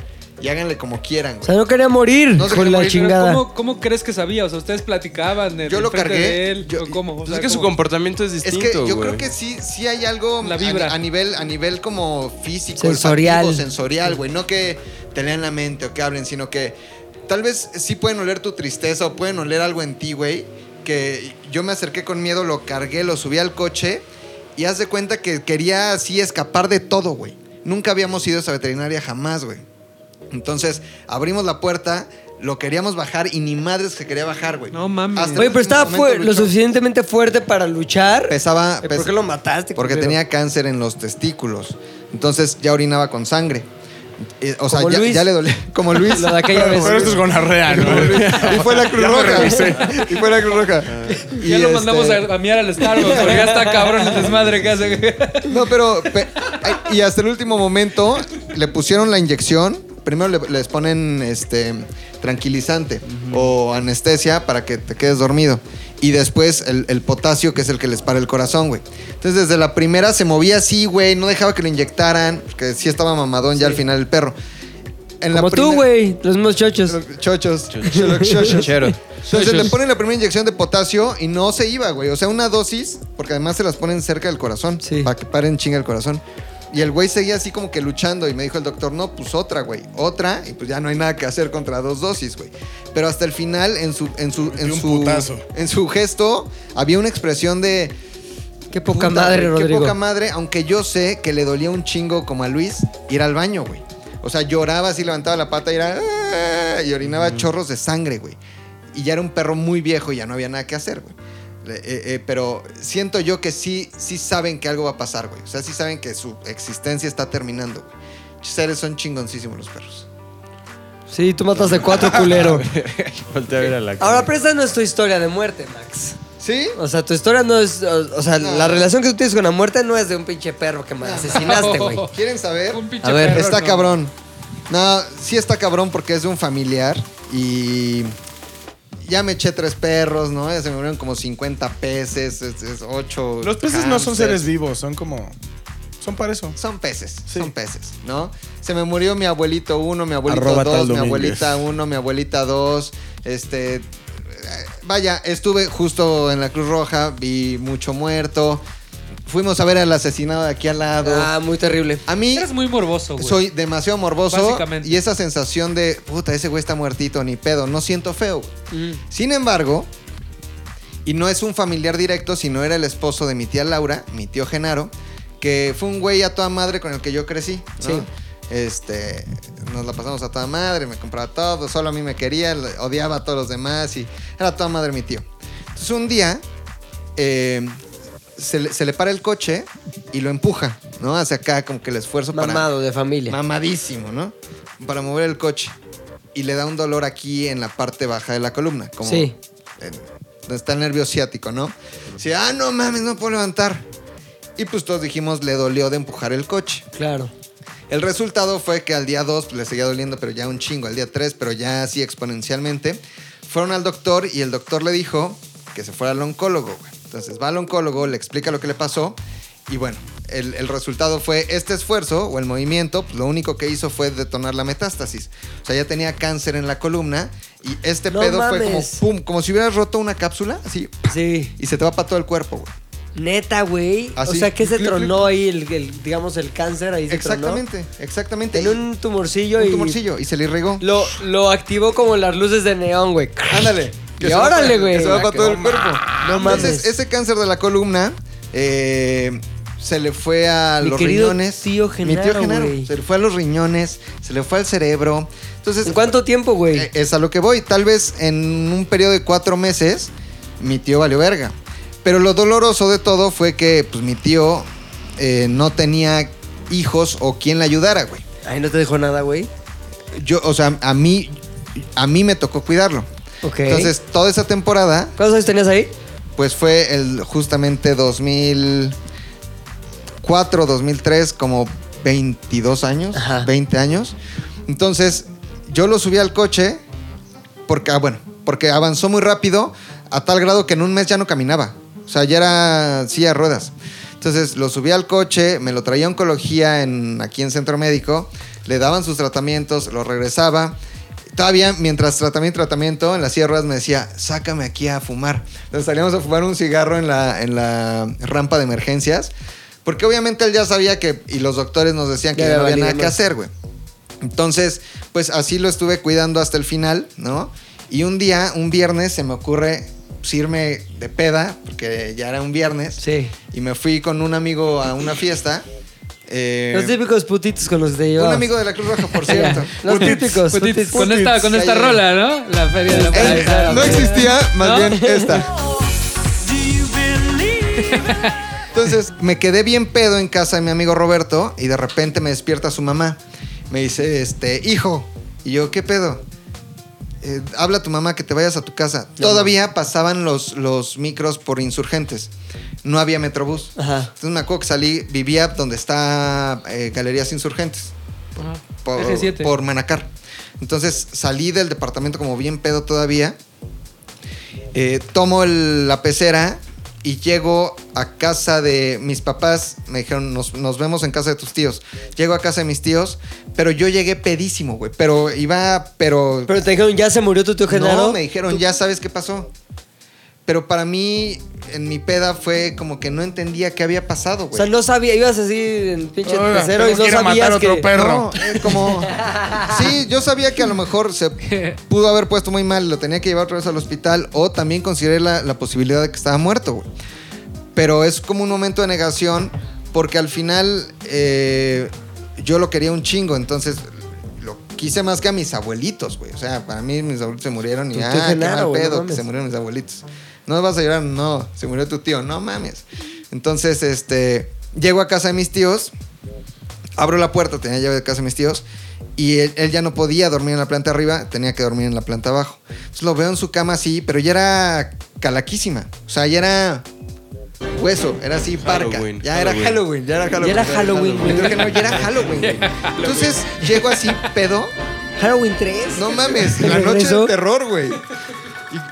Y háganle como quieran, O güey. sea, no quería morir No se con quería la morir, chingada. ¿cómo, ¿Cómo crees que sabía? O sea, ustedes platicaban. Yo lo cargué, De él, yo- ¿o ¿Cómo? O Pues sea, es que su comportamiento es Es distinto, que yo güey. creo que sí, sí hay algo La a- vibra. A, nivel, a nivel como físico, Sensorial. sensorial, güey. No que te lean la mente o que hablen, sino que tal vez sí pueden oler tu tristeza o pueden oler algo en ti, güey. Que yo me acerqué con miedo, lo cargué, lo subí al coche y haz de cuenta que quería así escapar de todo, güey. Nunca habíamos ido a esa veterinaria jamás, güey. Entonces abrimos la puerta, lo queríamos bajar y ni madres que quería bajar, güey. No mames. Hasta Oye, pero estaba fuer- lo luchó. suficientemente fuerte para luchar. Pesaba. Eh, ¿Por pes- qué lo mataste? Porque culero? tenía cáncer en los testículos. Entonces ya orinaba con sangre. Eh, o sea, Como ya, Luis. ya le dolía. Como Luis. Lo de aquella vez. Pero esto es gonorrea, ¿no? Y fue la Cruz Ya me Roja. revisé. Y fue la Cruz Roja. Y Ya lo este- mandamos a, a miar al Starbucks, porque ya está cabrón el desmadre que hace. No, pero. pe- ay, y hasta el último momento le pusieron la inyección. Primero le- les ponen este tranquilizante o anestesia para que te quedes dormido. Y después el, el potasio, que es el que les para el corazón, güey. Entonces, desde la primera se movía así, güey. No dejaba que lo inyectaran. Porque sí estaba mamadón ya al final el perro. En Como tú, güey. Los mismos chochos. Chochos. Chochos. Entonces le ponen la primera inyección de potasio y no se iba, güey. O sea, una dosis, porque además se las ponen cerca del corazón. Sí. Para que paren chinga el corazón. Y el güey seguía así como que luchando. Y me dijo el doctor, no, pues otra, güey. Otra. Y pues ya no hay nada que hacer contra dos dosis, güey. Pero hasta el final, en su, en su, en su, en su gesto, había una expresión de. Qué poca "Puta, madre, güey, Rodrigo. Qué poca madre, aunque yo sé que le dolía un chingo como a Luis ir al baño, güey. O sea, lloraba así, levantaba la pata y era. "Ah", Y orinaba chorros de sangre, güey. Y ya era un perro muy viejo y ya no había nada que hacer, güey. Le- eh, eh, pero siento yo que sí, sí saben que algo va a pasar, güey. O sea, sí saben que su existencia está terminando, güey. Seres son chingoncísimos los perros. Sí, tú mataste cuatro culero. Voltea a ver a la Ahora, pero esta no es tu historia de muerte, Max. ¿Sí? O sea, tu historia no es. O, o sea, No. la relación que tú tienes con la muerte no es de un pinche perro que me asesinaste, güey. ¿Quieren saber? Un pinche A ver, perro, Está no. cabrón. No, sí está cabrón porque es de un familiar y ya me eché tres perros, ¿no? Ya se me murieron como 50 peces, es, es ocho. Los peces no son seres vivos, son como. Son para eso. Son peces, Sí. son peces, ¿no? Se me murió mi abuelito uno, mi abuelito Arroba dos, mi abuelita uno, mi abuelita dos. Este. eh, Vaya, estuve justo en la Cruz Roja, vi mucho muerto. Fuimos a ver al asesinado de aquí al lado. Ah, muy terrible. a mí. Eres muy morboso, güey. Soy demasiado morboso Básicamente. y esa sensación de, puta, ese güey está muertito, ni pedo, no siento feo. Mm. Sin embargo, y no es un familiar directo, sino era el esposo de mi tía Laura, mi tío Genaro, que fue un güey a toda madre con el que yo crecí. ¿no? Sí. Este, nos la pasamos a toda madre, me compraba todo, solo a mí me quería, odiaba a todos los demás y era toda madre mi tío. Entonces un día eh, se, le, se le para el coche y lo empuja, ¿no? Hacia acá, como que el esfuerzo para... Mamado de familia. Mamadísimo, ¿no? Para mover el coche. Y le da un dolor aquí en la parte baja de la columna. Como Sí. donde está el nervio ciático, ¿no? Dice, ah, no mames, no puedo levantar. Y pues todos dijimos, le dolió de empujar el coche. Claro. El resultado fue que al día 2 le seguía doliendo, pero ya un chingo. Al día 3, pero ya así exponencialmente. Fueron al doctor y el doctor le dijo que se fuera al oncólogo, güey. Entonces va al oncólogo, le explica lo que le pasó. Y bueno, el, el resultado fue este esfuerzo o el movimiento, pues, lo único que hizo fue detonar la metástasis. O sea, ya tenía cáncer en la columna y este No pedo fue como pum, como si hubieras roto una cápsula, así, Sí. y se te va para todo el cuerpo, güey. Neta, güey. O sea, que se tronó ahí el, el, digamos, el cáncer ahí se Exactamente, exactamente. En un tumorcillo Un y. tumorcillo y se le irrigó. Lo, lo activó como las luces de neón, güey. Ándale. Y órale, güey. Que se va para que- todo el cuerpo. No mames. Entonces, ese cáncer de la columna eh, se le fue a Mi los riñones. tío Mi tío Genaro, Genaro. güey. Se le fue a los riñones, se le fue al cerebro. Entonces, ¿En cuánto tiempo, güey? eh, es a lo que voy. Tal vez en un periodo de cuatro meses, mi tío valió verga. Pero lo doloroso de todo fue que pues, mi tío eh, no tenía hijos o quien le ayudara, güey. Ay, no te dejó nada, güey. Yo, o sea, a mí, a mí me tocó cuidarlo. Ok. Entonces, toda esa temporada, ¿Cuántos años tenías ahí? pues fue el justamente 2004, 2003, como 22 años, Ajá. 20 años. Entonces, yo lo subí al coche porque, ah, bueno, porque avanzó muy rápido a tal grado que en un mes ya no caminaba. O sea, ya era silla de ruedas. Entonces lo subí al coche, me lo traía a oncología en, aquí en Centro Médico. le daban sus tratamientos, lo regresaba. Todavía, mientras tratamiento tratamiento, en las sierras me decía, sácame aquí a fumar. Entonces salíamos a fumar un cigarro en la, en la rampa de emergencias. Porque obviamente él ya sabía que, y los doctores nos decían que Ya ya no había nada que hacer, güey. Entonces, pues así lo estuve cuidando hasta el final, ¿no? Y un día, un viernes, se me ocurre pues, irme de peda, porque ya era un viernes. Sí. Y me fui con un amigo a una fiesta. Eh, Los típicos putitos con los que te un llevabas. amigo de la Cruz Roja, por cierto. Los típicos. Putit, putitos. con esta, con esta rola, ¿no? La feria de la Ey, Paz. no existía, más ¿No? bien esta. Entonces me quedé bien pedo en casa de mi amigo Roberto y de repente me despierta su mamá. Me dice, este, hijo. Y yo, ¿qué pedo? "Eh, habla a tu mamá que te vayas a tu casa. Todavía pasaban los, los micros por insurgentes. No había metrobús. Ajá. Entonces me acuerdo que salí, vivía donde está eh, Galerías Insurgentes. Ajá. por, por Manacar. Entonces salí del departamento como bien pedo todavía. Eh, tomo el- la pecera y llego a casa de mis papás. Me dijeron, nos, nos vemos en casa de tus tíos. Llego a casa de mis tíos, pero yo llegué pedísimo, güey. Pero iba, pero... Pero te dijeron, ya se murió tu tío Genaro. no, me dijeron, ya sabes qué pasó. Pero para mí, en mi peda fue como que no entendía qué había pasado, O güey. sea, no sabía, ibas así en pinche Oiga, tercero y no que a sabías matar que... otro perro. No, eh, como. Sí, yo sabía que a lo mejor se pudo haber puesto muy mal, lo tenía que llevar otra vez al hospital, o también consideré la, la posibilidad de que estaba muerto, güey. Pero es como un momento de negación, porque al final eh, yo lo quería un chingo, entonces lo quise más que a mis abuelitos, güey. O sea, para mí mis abuelitos se murieron y ah, qué mal no pedo que se murieron mis abuelitos. No vas a llorar, no, se murió tu tío, no mames. Entonces, este, llego a casa de mis tíos, abro la puerta, tenía llave de casa de mis tíos, y él, él ya no podía dormir en la planta arriba, tenía que dormir en la planta abajo. Entonces lo veo en su cama así, pero ya era calaquísima. O sea, ya era hueso, era así parca. Halloween, Ya era Halloween. Ya era Halloween. era Halloween, güey. Creo que no, ya era Halloween, güey. Entonces llego así, pedo. Halloween 3. No mames, la ¿El noche del terror, güey.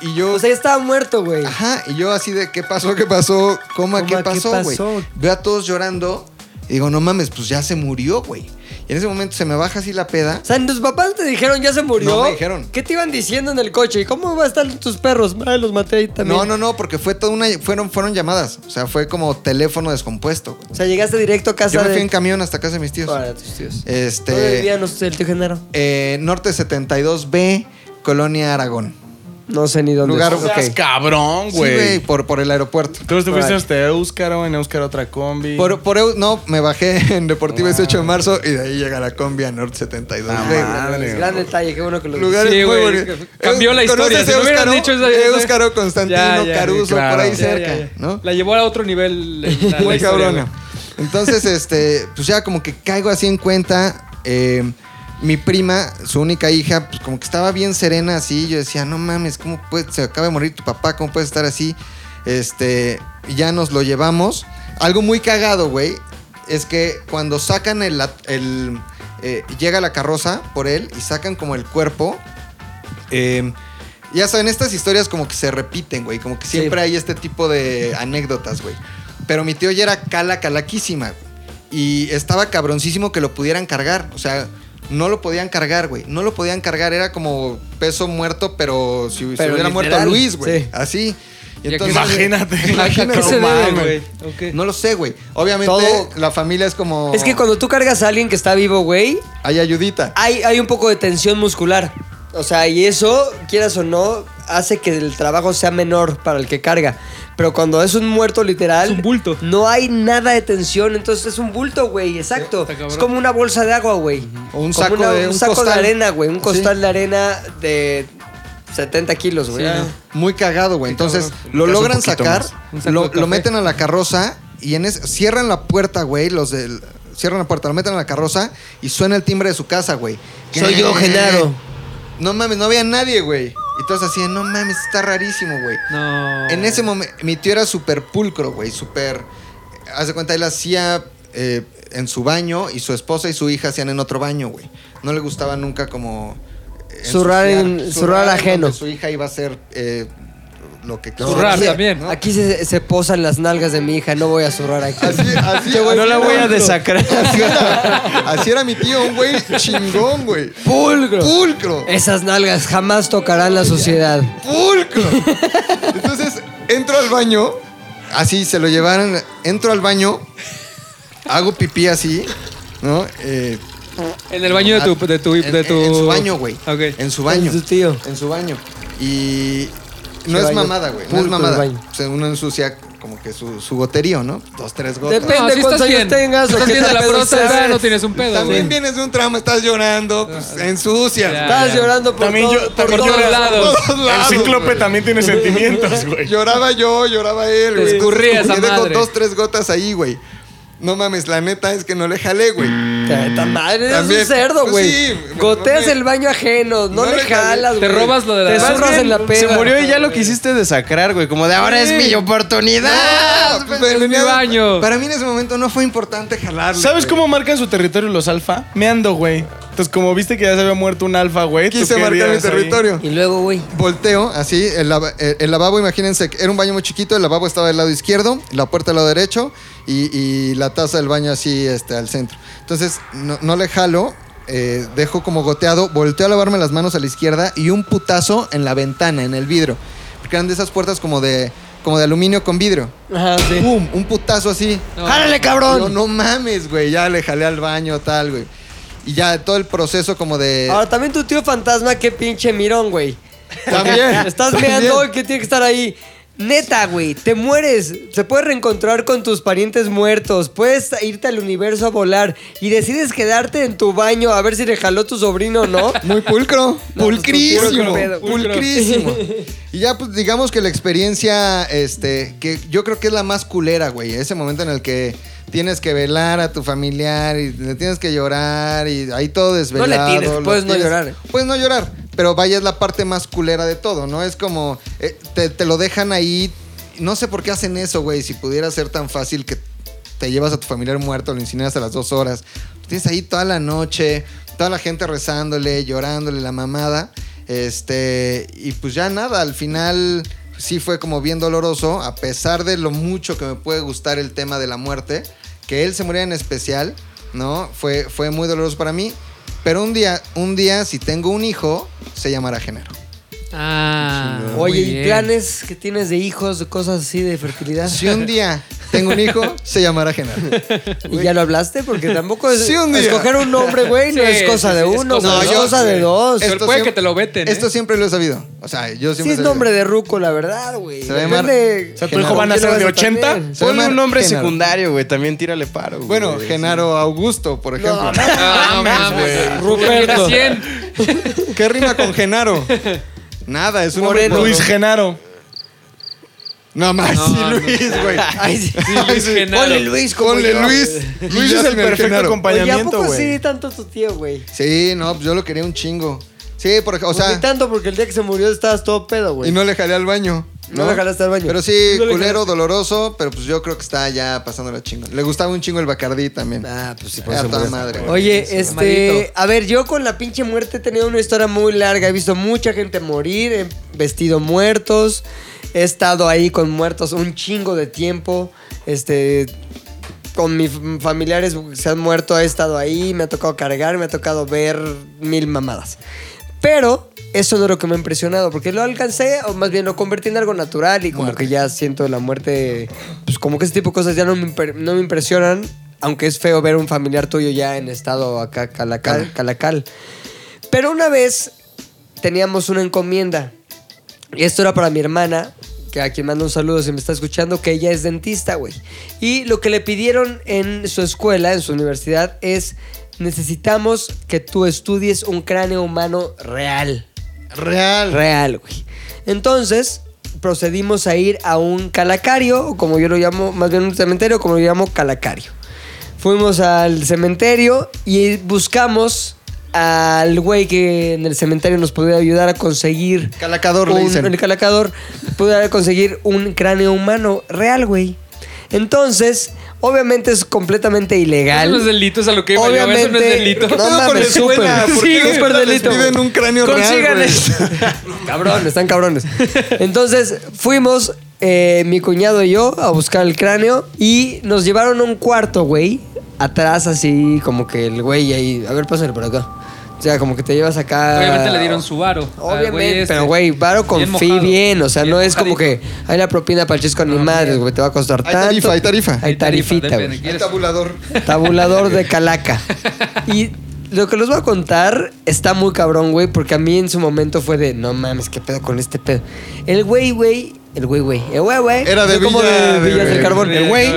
Y, y yo. O sea, ya estaba muerto, güey. Ajá, y yo así de, ¿qué pasó? ¿Qué pasó? ¿Cómo? ¿Cómo, ¿Qué qué pasó, güey? Veo a todos llorando y digo, no mames, pues ya se murió, güey. Y en ese momento se me baja así la peda. O sea, tus papás te dijeron, ya se murió. No me dijeron. ¿Qué te iban diciendo en el coche? ¿Y cómo van a estar tus perros? Ay, los maté ahí también. No, no, no, porque fue toda una. Fueron, fueron llamadas. O sea, fue como teléfono descompuesto, güey. O sea, llegaste directo a casa Yo me de... fui en camión hasta casa de mis tíos. Para tus tíos. ¿Dónde Este. vivía no sé, el tío Genaro? eh, Norte 72B, Colonia Aragón. No sé ni dónde. Lugar- es. Seas Ok. cabrón, Sí, güey, güey. por, por el aeropuerto. Entonces te fuiste Right. hasta Éuscaro, en Éuscaro otra combi. Por, por Eu- no, me bajé en Deportivo 18 de marzo y de ahí llega la combi a Norte 72. Ah, güey. madre. Gran detalle, qué bueno que lo Lugares Sí, muy güey, bonitos. cambió la historia. ¿Conoces Si me hubieran Éuscaro? dicho esa- esa- Éuscaro, Constantino, Ya, ya, Caruso, claro. por ahí Ya, cerca, ya, ya. ¿no? La llevó a otro nivel. la- la Muy historia, cabrona. güey. Entonces, este, pues ya como que caigo así en cuenta. eh, mi prima, su única hija, pues como que estaba bien serena así. Yo decía, no mames, ¿cómo puede, se acaba de morir tu papá? ¿Cómo puedes estar así? Este, ya nos lo llevamos. Algo muy cagado, güey, es que cuando sacan el, el eh, llega la carroza por él y sacan como el cuerpo. eh, ya saben, estas historias como que se repiten, güey. Como que siempre hay este tipo de anécdotas, güey. Pero mi tío ya era cala, calaquísima. Y estaba cabroncísimo que lo pudieran cargar. O sea, no lo podían cargar, güey. No lo podían cargar. Era como peso muerto, pero si, si Pero hubiera literal, muerto Luis, güey. sí. Así. Y entonces, Imagínate. ¿A qué Imagínate. se No debe, güey? No lo sé, güey. Obviamente Todo- la familia es como... Es que cuando tú cargas a alguien que está vivo, güey, Hay ayudita. hay, hay un poco de tensión muscular. O sea, y eso, quieras o no, hace que el trabajo sea menor para el que carga. Pero cuando es un muerto literal, Es un bulto. no hay nada de tensión, entonces es un bulto, güey, exacto. Cabrón. Es como una bolsa de agua, güey. O un Como saco una- de- un un saco de costal. arena, güey, un Sí. costal de arena de 70 kilos, güey. Sí, no. Muy cagado, güey. Entonces lo logran sacar, lo, meten a la carroza y en ese, cierran la puerta, güey. Los del. Cierran la puerta, lo meten a la carroza y suena el timbre de su casa, güey. Soy yo, Genaro. No mames, no había nadie, güey. Y todos así, no mames, está rarísimo, güey. No. En ese momento, mi tío era súper pulcro, güey, súper... Haz de cuenta, él hacía eh, en su baño y su esposa y su hija hacían en otro baño, güey. No le gustaba nunca como... Zurrar en- zurrar ajeno. Su hija iba a ser eh, lo que No, Zurrar aquí- también, ¿no? Aquí se, se posan las nalgas de mi hija, no voy a zurrar aquí. Así, así, No la voy a desacrar. Así era, así era mi tío, un güey chingón, güey. Pulcro. Pulcro. Esas nalgas jamás tocarán la sociedad. pulcro. Entonces, entro al baño, así se lo llevaron, entro al baño, hago pipí así, ¿no? Eh, En el baño de tu. De tu, en, de tu... en su baño, güey. Ok. En su baño. En su tío. En su baño. Y no ¿Qué es mamada, güey. No es mamada. O sea, uno ensucia como que su, su goterío, ¿no? Dos, tres gotas. Depende de cuántos años bien. tengas o Estás bien de la próstata, no tienes un pedo, También güey. vienes de un trauma, estás llorando, pues ensucias. Ya. Estás llorando por También todo- yo- por también todos todos lados. Todos El lados, cíclope güey. también tiene sentimientos, güey. Lloraba yo, lloraba él, güey. Escurría Entonces, esa con madre. dos, tres gotas ahí, güey. No mames, la neta es que no le jalé, güey. Esta madre eres También. un cerdo, Pues güey. sí, Goteas no me- el baño ajeno, no, no le jalas, Te güey. robas lo de la- Te bien, en la peda. Se murió y ya lo quisiste desacrar, güey. Como de ahora es mi oportunidad. No, pues, es mi baño. Para mí en ese momento no fue importante jalarlo. ¿Sabes güey. cómo marcan su territorio los alfa? Meando, güey. Entonces, como viste que ya se había muerto un alfa, güey. Quise marcar mi ahí. territorio. Y luego, güey. Volteo, así, el, lava- el- el lavabo, imagínense, que era un baño muy chiquito, el lavabo estaba del lado izquierdo, la puerta del lado derecho y, y la taza del baño así este, al centro. Entonces, no, no le jalo, eh, dejo como goteado, volteo a lavarme las manos a la izquierda y un putazo en la ventana, en el vidrio. Porque eran de esas puertas como de, como de aluminio con vidrio. Ajá, sí. ¡Pum! Un putazo así. No. ¡Jálale, No, cabrón! no mames, güey, ya le jalé al baño, tal, güey. Y ya todo el proceso como de... Ahora, también tu tío fantasma, qué pinche mirón, güey. También. Estás también. meando que tiene que estar ahí. Neta, güey, te mueres. Se puedes reencontrar con tus parientes muertos. Puedes irte al universo a volar. Y decides quedarte en tu baño a ver si le jaló tu sobrino o no. Muy pulcro, No, pues, pulcrísimo, pulcrísimo. Y ya, pues, digamos que la experiencia, este, que yo creo que es la más culera, güey. Ese momento en el que tienes que velar a tu familiar y le tienes que llorar y ahí todo desvelado. tienes, lo puedes no llorar. Puedes no llorar, pero vaya es la parte más culera de todo, ¿no? Es como, eh, te, lo dejan ahí. No sé por qué hacen eso, güey. Si pudiera ser tan fácil que te llevas a tu familiar muerto, lo incineras a las dos horas. Tienes ahí toda la noche, toda la gente rezándole, llorándole la mamada. Este, y pues ya nada, al final sí fue como bien doloroso, a pesar de lo mucho que me puede gustar el tema de la muerte, que él se muriera en especial, ¿no? Fue, fue muy doloroso para mí. Pero un día, un día, si tengo un hijo, se llamará Genaro. Ah. Oye, ¿y bien. planes que tienes de hijos, de cosas así de fertilidad? Si un día tengo un hijo, se llamará Genaro. ¿Y ya lo hablaste? Porque tampoco es. Sí, un día. Escoger un nombre, güey, no Sí, es cosa sí, de sí, es uno, cosa güey, de es dos, cosa de güey. dos. Es- Pero Esto puede siempre- que te lo veten. ¿eh? Esto siempre lo he sabido. O sea, yo Sí, siempre es he nombre de Ruco, la verdad, güey. Se va a llamar- O sea, tu Genaro. hijo van a ser de Quiero eso 80. también. Se va a Ponle un nombre Genaro. secundario, güey. También tírale paro. güey. Bueno, Genaro Augusto, por ejemplo. Ah, no mames. Ruperto. 100. ¿Qué rima con Genaro? Nada, es un Moreno. por- Luis Genaro. No más, No, sí, no. Luis, güey. Ay, sí. Luis Genaro. Ponle Luis como Ponle yo. Luis. y Luis ya es el sin perfecto Genaro. Oye, ¿a acompañamiento, poco sí güey. tanto tu tío, güey? Sí, no, pues yo lo quería un chingo. Sí, porque, o sea, ni tanto porque el día que se murió estabas todo pedo, güey. y no le jalé al baño. No le jalaste al baño. Pero sí, No le culero, doloroso, pero pues yo creo que está ya pasando la chingo. Le gustaba un chingo el Bacardí también. Ah, pues sí, por eso murió. madre, güey. Oye, este, a ver, yo con la pinche muerte he tenido una historia muy larga. He visto mucha gente morir, he vestido muertos, he estado ahí con muertos un chingo de tiempo. Este, con mis familiares se han muerto, he estado ahí, me ha tocado cargar, me ha tocado ver mil mamadas. Pero eso no es lo que me ha impresionado, porque lo alcancé, o más bien lo convertí en algo natural y como que ya siento la muerte, pues como que ese tipo de cosas ya no me, no me impresionan, aunque es feo ver un familiar tuyo ya en estado acá calacal. calacal. Pero una vez teníamos una encomienda, y esto era para mi hermana, que a quien mando un saludo si me está escuchando, que ella es dentista, güey. Y lo que le pidieron en su escuela, en su universidad, es necesitamos que tú estudies un cráneo humano real. Real. Real, güey. Entonces, procedimos a ir a un calacario, o como yo lo llamo, más bien un cementerio, como lo llamo calacario. Fuimos al cementerio y buscamos al güey que en el cementerio nos pudiera ayudar a conseguir. Calacador, le un- dicen. El calacador pudiera conseguir un cráneo humano real, güey. Entonces, Obviamente es completamente ilegal. Eso no es delito, es a lo que iba yo, Obviamente. Eso no es delito. No mames, súper. Sí, súper delito. piden un cráneo real, Consigan güey? esto. Cabrón, están cabrones. Entonces, fuimos, eh, mi cuñado y yo, a buscar el cráneo y nos llevaron a un cuarto, güey. Atrás, así, como que el güey ahí. A ver, pásale por acá. O sea, como que te llevas acá. Obviamente le dieron su varo. Obviamente, güey este. pero güey, varo con Bien mojado. bien, o sea, Bien no es como que hay la propina para el chisco ni madres, güey, te va a costar Hay tanto. tarifa, hay tarifa. Hay tarifita, güey. ¿quieres? tabulador. Tabulador de calaca. Y lo que les voy a contar está muy cabrón, güey, porque a mí en su momento fue de, no mames, qué pedo con este pedo. El güey, güey, el güey, güey, el güey, güey. Era de como de Villas de- del Carbón. El güey.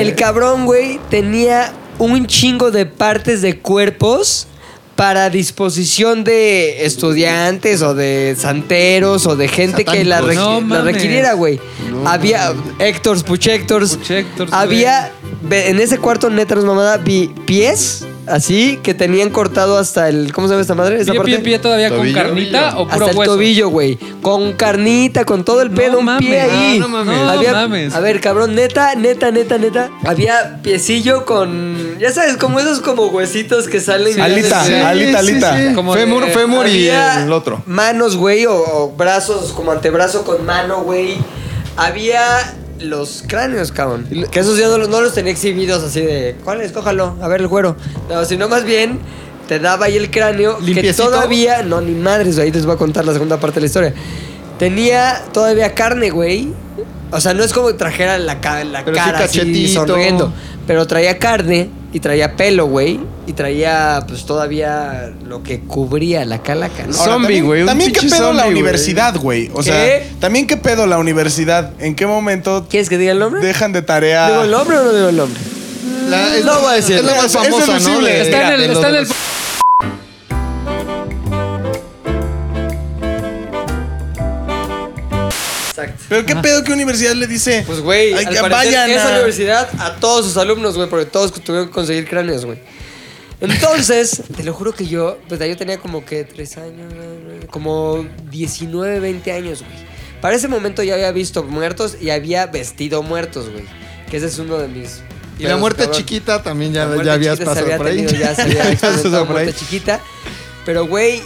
el cabrón, güey, tenía un chingo de partes de cuerpos para disposición de estudiantes o de santeros o de gente que la, No la requiriera, güey. Había Héctors, Puchectors. Puchectors, Había, en ese cuarto, neta, mamada, vi pies así que tenían cortado hasta el. ¿Cómo se llama esta madre? ¿Esta ¿Pie, parte? pie, pie todavía con ¿Tobillo? carnita o puro hasta el hueso? tobillo, güey. Con carnita, con todo el No pedo, un pie mames. ahí. Ah, no mames. Había- No mames. A ver, cabrón, neta, neta, neta, neta. Había piecillo con. Ya sabes, como esos como huesitos que salen. Sí, Alita, sí, sí. alita, alita. Como fémur, de- fémur y Había el otro. Manos, güey, o, o brazos como antebrazo con mano, güey. Había los cráneos, cabrón. Que esos yo no los, no los tenía exhibidos así de, ¿cuál es? Cójalo, a ver el. No, sino más bien te daba ahí el cráneo que Limpiecito. todavía, no, ni madres, güey, ahí les voy a contar la segunda parte de la historia. Tenía todavía carne, güey. O sea, no es como que trajera la, ca- la Pero sí cara así cachetito. sonriendo. Pero traía carne y traía pelo, güey. Y traía, pues, todavía lo que cubría la calaca, ¿no? Ahora, Zombie, güey, También qué pedo la zombie, universidad, güey. O sea, ¿Qué? también qué pedo la universidad. ¿En qué momento ¿Quieres que diga el nombre? dejan de tarea? ¿Digo el nombre o no digo el nombre? La- es, No voy a decir. Es la más es famosa, ¿no? deducible. De- Está en el- está en el- Pero qué pedo que universidad le dice. Pues, güey, al parecer vayan esa a- universidad a todos sus alumnos, güey, porque todos tuvieron que conseguir cráneos, güey. Entonces, te lo juro que yo, pues yo tenía como que tres años, como 19, 20 años, güey. Para ese momento ya había visto muertos y había vestido muertos, güey. Que ese es uno de mis... Y la pedos, muerte cabrón. chiquita también ya, La muerte ya habías chiquita se pasado había por ahí. tenido, ya se había Ya habías experimentado pasado por ahí. muerte chiquita. Pero, güey,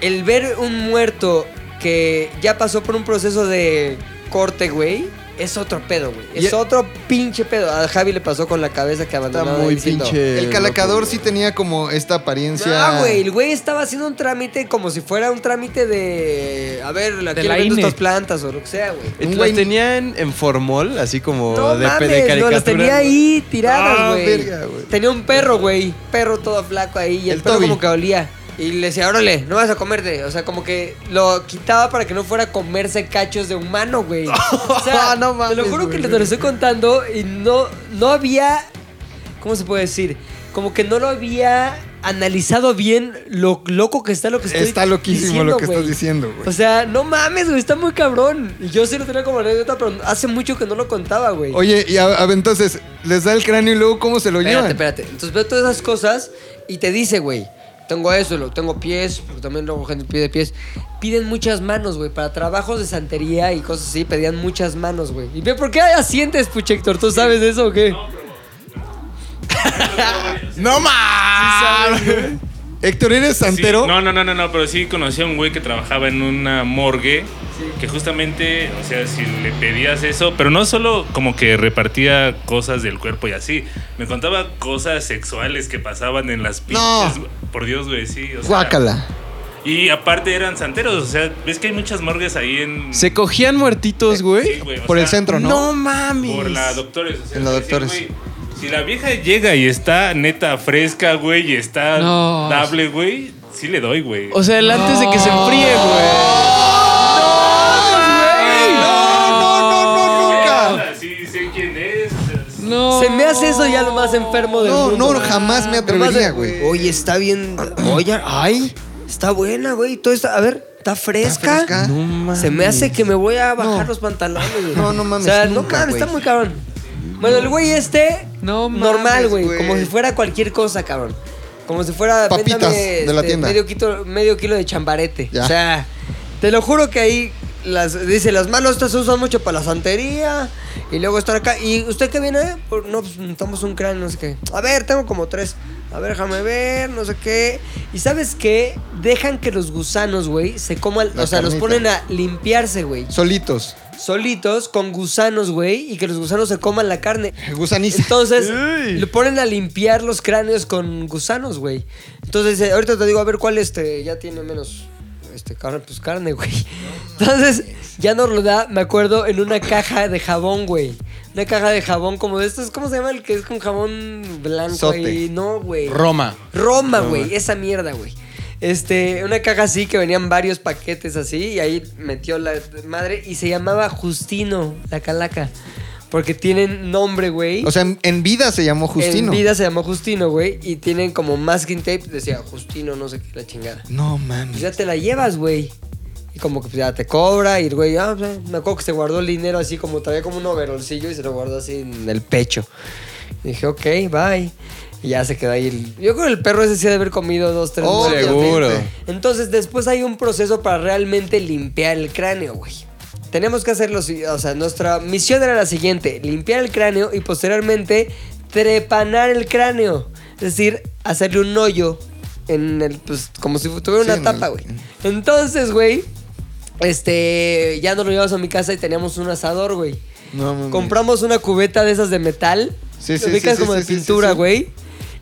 el ver un muerto que ya pasó por un proceso de corte, güey, es otro pedo, güey. Es Y- otro pinche pedo. A Javi le pasó con la cabeza que Está abandonó. muy diciendo, pinche. El calacador loco, sí tenía como esta apariencia. No, güey, el güey estaba haciendo un trámite como si fuera un trámite de. A ver, la De quiero la vendo INE. estas plantas o lo que sea, güey. Un ¿Las güey- tenía en, en formol, así como No de, de mames, caricatura? no, las tenía ahí tiradas, Ah, güey. verga, güey. tenía un perro, güey. Perro todo flaco ahí. Y el, El perro Toby. como que olía. Y le decía, órale, no vas a comerte. O sea, como que lo quitaba para que no fuera a comerse cachos de humano, güey. O sea, No te lo mames, juro que te lo estoy contando y no, no había. ¿Cómo se puede decir? Como que no lo había analizado bien lo loco que está lo que estoy Está loquísimo diciendo, lo que estás diciendo, güey. O sea, no mames, güey, está muy cabrón. Y yo sí lo tenía como anécdota, pero hace mucho que no lo contaba, güey. Oye, y a- a ver, entonces, les da el cráneo y luego cómo se lo Espérate, llevan. espérate. Entonces veo todas esas cosas y te dice, güey, tengo eso, lo, tengo pies, porque también luego gente pide pies. Piden muchas manos, güey, para trabajos de santería y cosas así, pedían muchas manos, güey. ¿Y por qué asientes, Puchector? ¿Tú sabes eso o qué? ¡No mames! Héctor, ¿eres Sí, santero? no, no, no, no, no, pero sí conocí a un güey que trabajaba en una morgue. Que justamente, o sea, si le pedías eso, pero no solo como que repartía cosas del cuerpo y así, me contaba cosas sexuales que pasaban en las No. pinches. Por Dios, güey, sí. O sea, Guácala. Y aparte eran santeros, o sea, ves que hay muchas morgues ahí en. ¿Se cogían muertitos, güey? Sí, güey, o Por el centro, ¿no? No mames. Por la doctores. O sea, En la Doctores. güey, si la vieja llega y está neta fresca, güey, y está No. dable, güey, sí le doy, güey. O sea, el antes de que se enfríe, güey. No, no, no, no, nunca. Sí sé quién es. No. Se me hace eso ya lo más enfermo del No, mundo. no, güey. jamás me atrevería, güey. Oye, está bien. Oye, ay, está buena, güey. Todo está, a ver, está fresca. fresca? No mames. Se me hace que me voy a bajar No. los pantalones, güey. No, no mames, O sea, nunca, no mames, güey. está muy cabrón. Bueno, el güey este, No normal, güey. Como si fuera cualquier cosa, cabrón. Como si fuera Papitas véndame, de la este, tienda. Medio, kilo, medio kilo de chambarete. Ya. O sea, te lo juro que ahí las, dice, las manos estas se usan mucho para la santería Y luego estar acá. ¿Y usted qué viene? Por- No, pues necesitamos un cráneo, no sé qué. A ver, tengo como tres. A ver, déjame ver, no sé qué. Y ¿sabes qué? Dejan que los gusanos, güey, se coman. La o sea, los ponen a limpiarse, güey. Solitos. Solitos con gusanos, güey. Y que los gusanos se coman la carne. Gusaniza. Entonces, le ponen a limpiar los cráneos con gusanos, güey. Entonces, eh, ahorita te digo, a ver cuál este ya tiene menos este carne, pues carne, güey. Entonces, ya nos lo da, me acuerdo, en una caja de jabón, güey. Una caja de jabón como de estos, ¿cómo se llama el que es con jabón blanco Sote. ahí? No, güey. Roma. Roma, güey, esa mierda, güey. Este, una caja así que venían varios paquetes así y ahí metió la madre y se llamaba Justino, la calaca. Porque tienen nombre, güey. O sea, en, en vida se llamó Justino. En vida se llamó Justino, güey. Y tienen como masking tape, decía Justino, no sé qué, la chingada. No Pues mames. ya te la llevas, güey. Y como que pues, ya te cobra y el güey, ah, pues, me acuerdo que se guardó el dinero así como traía como un overolcillo y se lo guardó así en el pecho. Y dije, ok, bye. Y ya se quedó ahí. el- Yo creo que el perro ese sí ha de haber comido dos, tres muertos. Seguro. Entonces, después hay un proceso para realmente limpiar el cráneo, güey. Tenemos que hacerlo, o sea, nuestra misión era la siguiente, limpiar el cráneo y posteriormente trepanar el cráneo. Es decir, hacerle un hoyo en el, pues, como si tuviera una tapa, güey. Entonces, güey, este, ya nos lo llevamos a mi casa y teníamos un asador, güey. No. Compramos una cubeta de esas de metal. Sí, sí, ubicas sí, como de pintura, güey.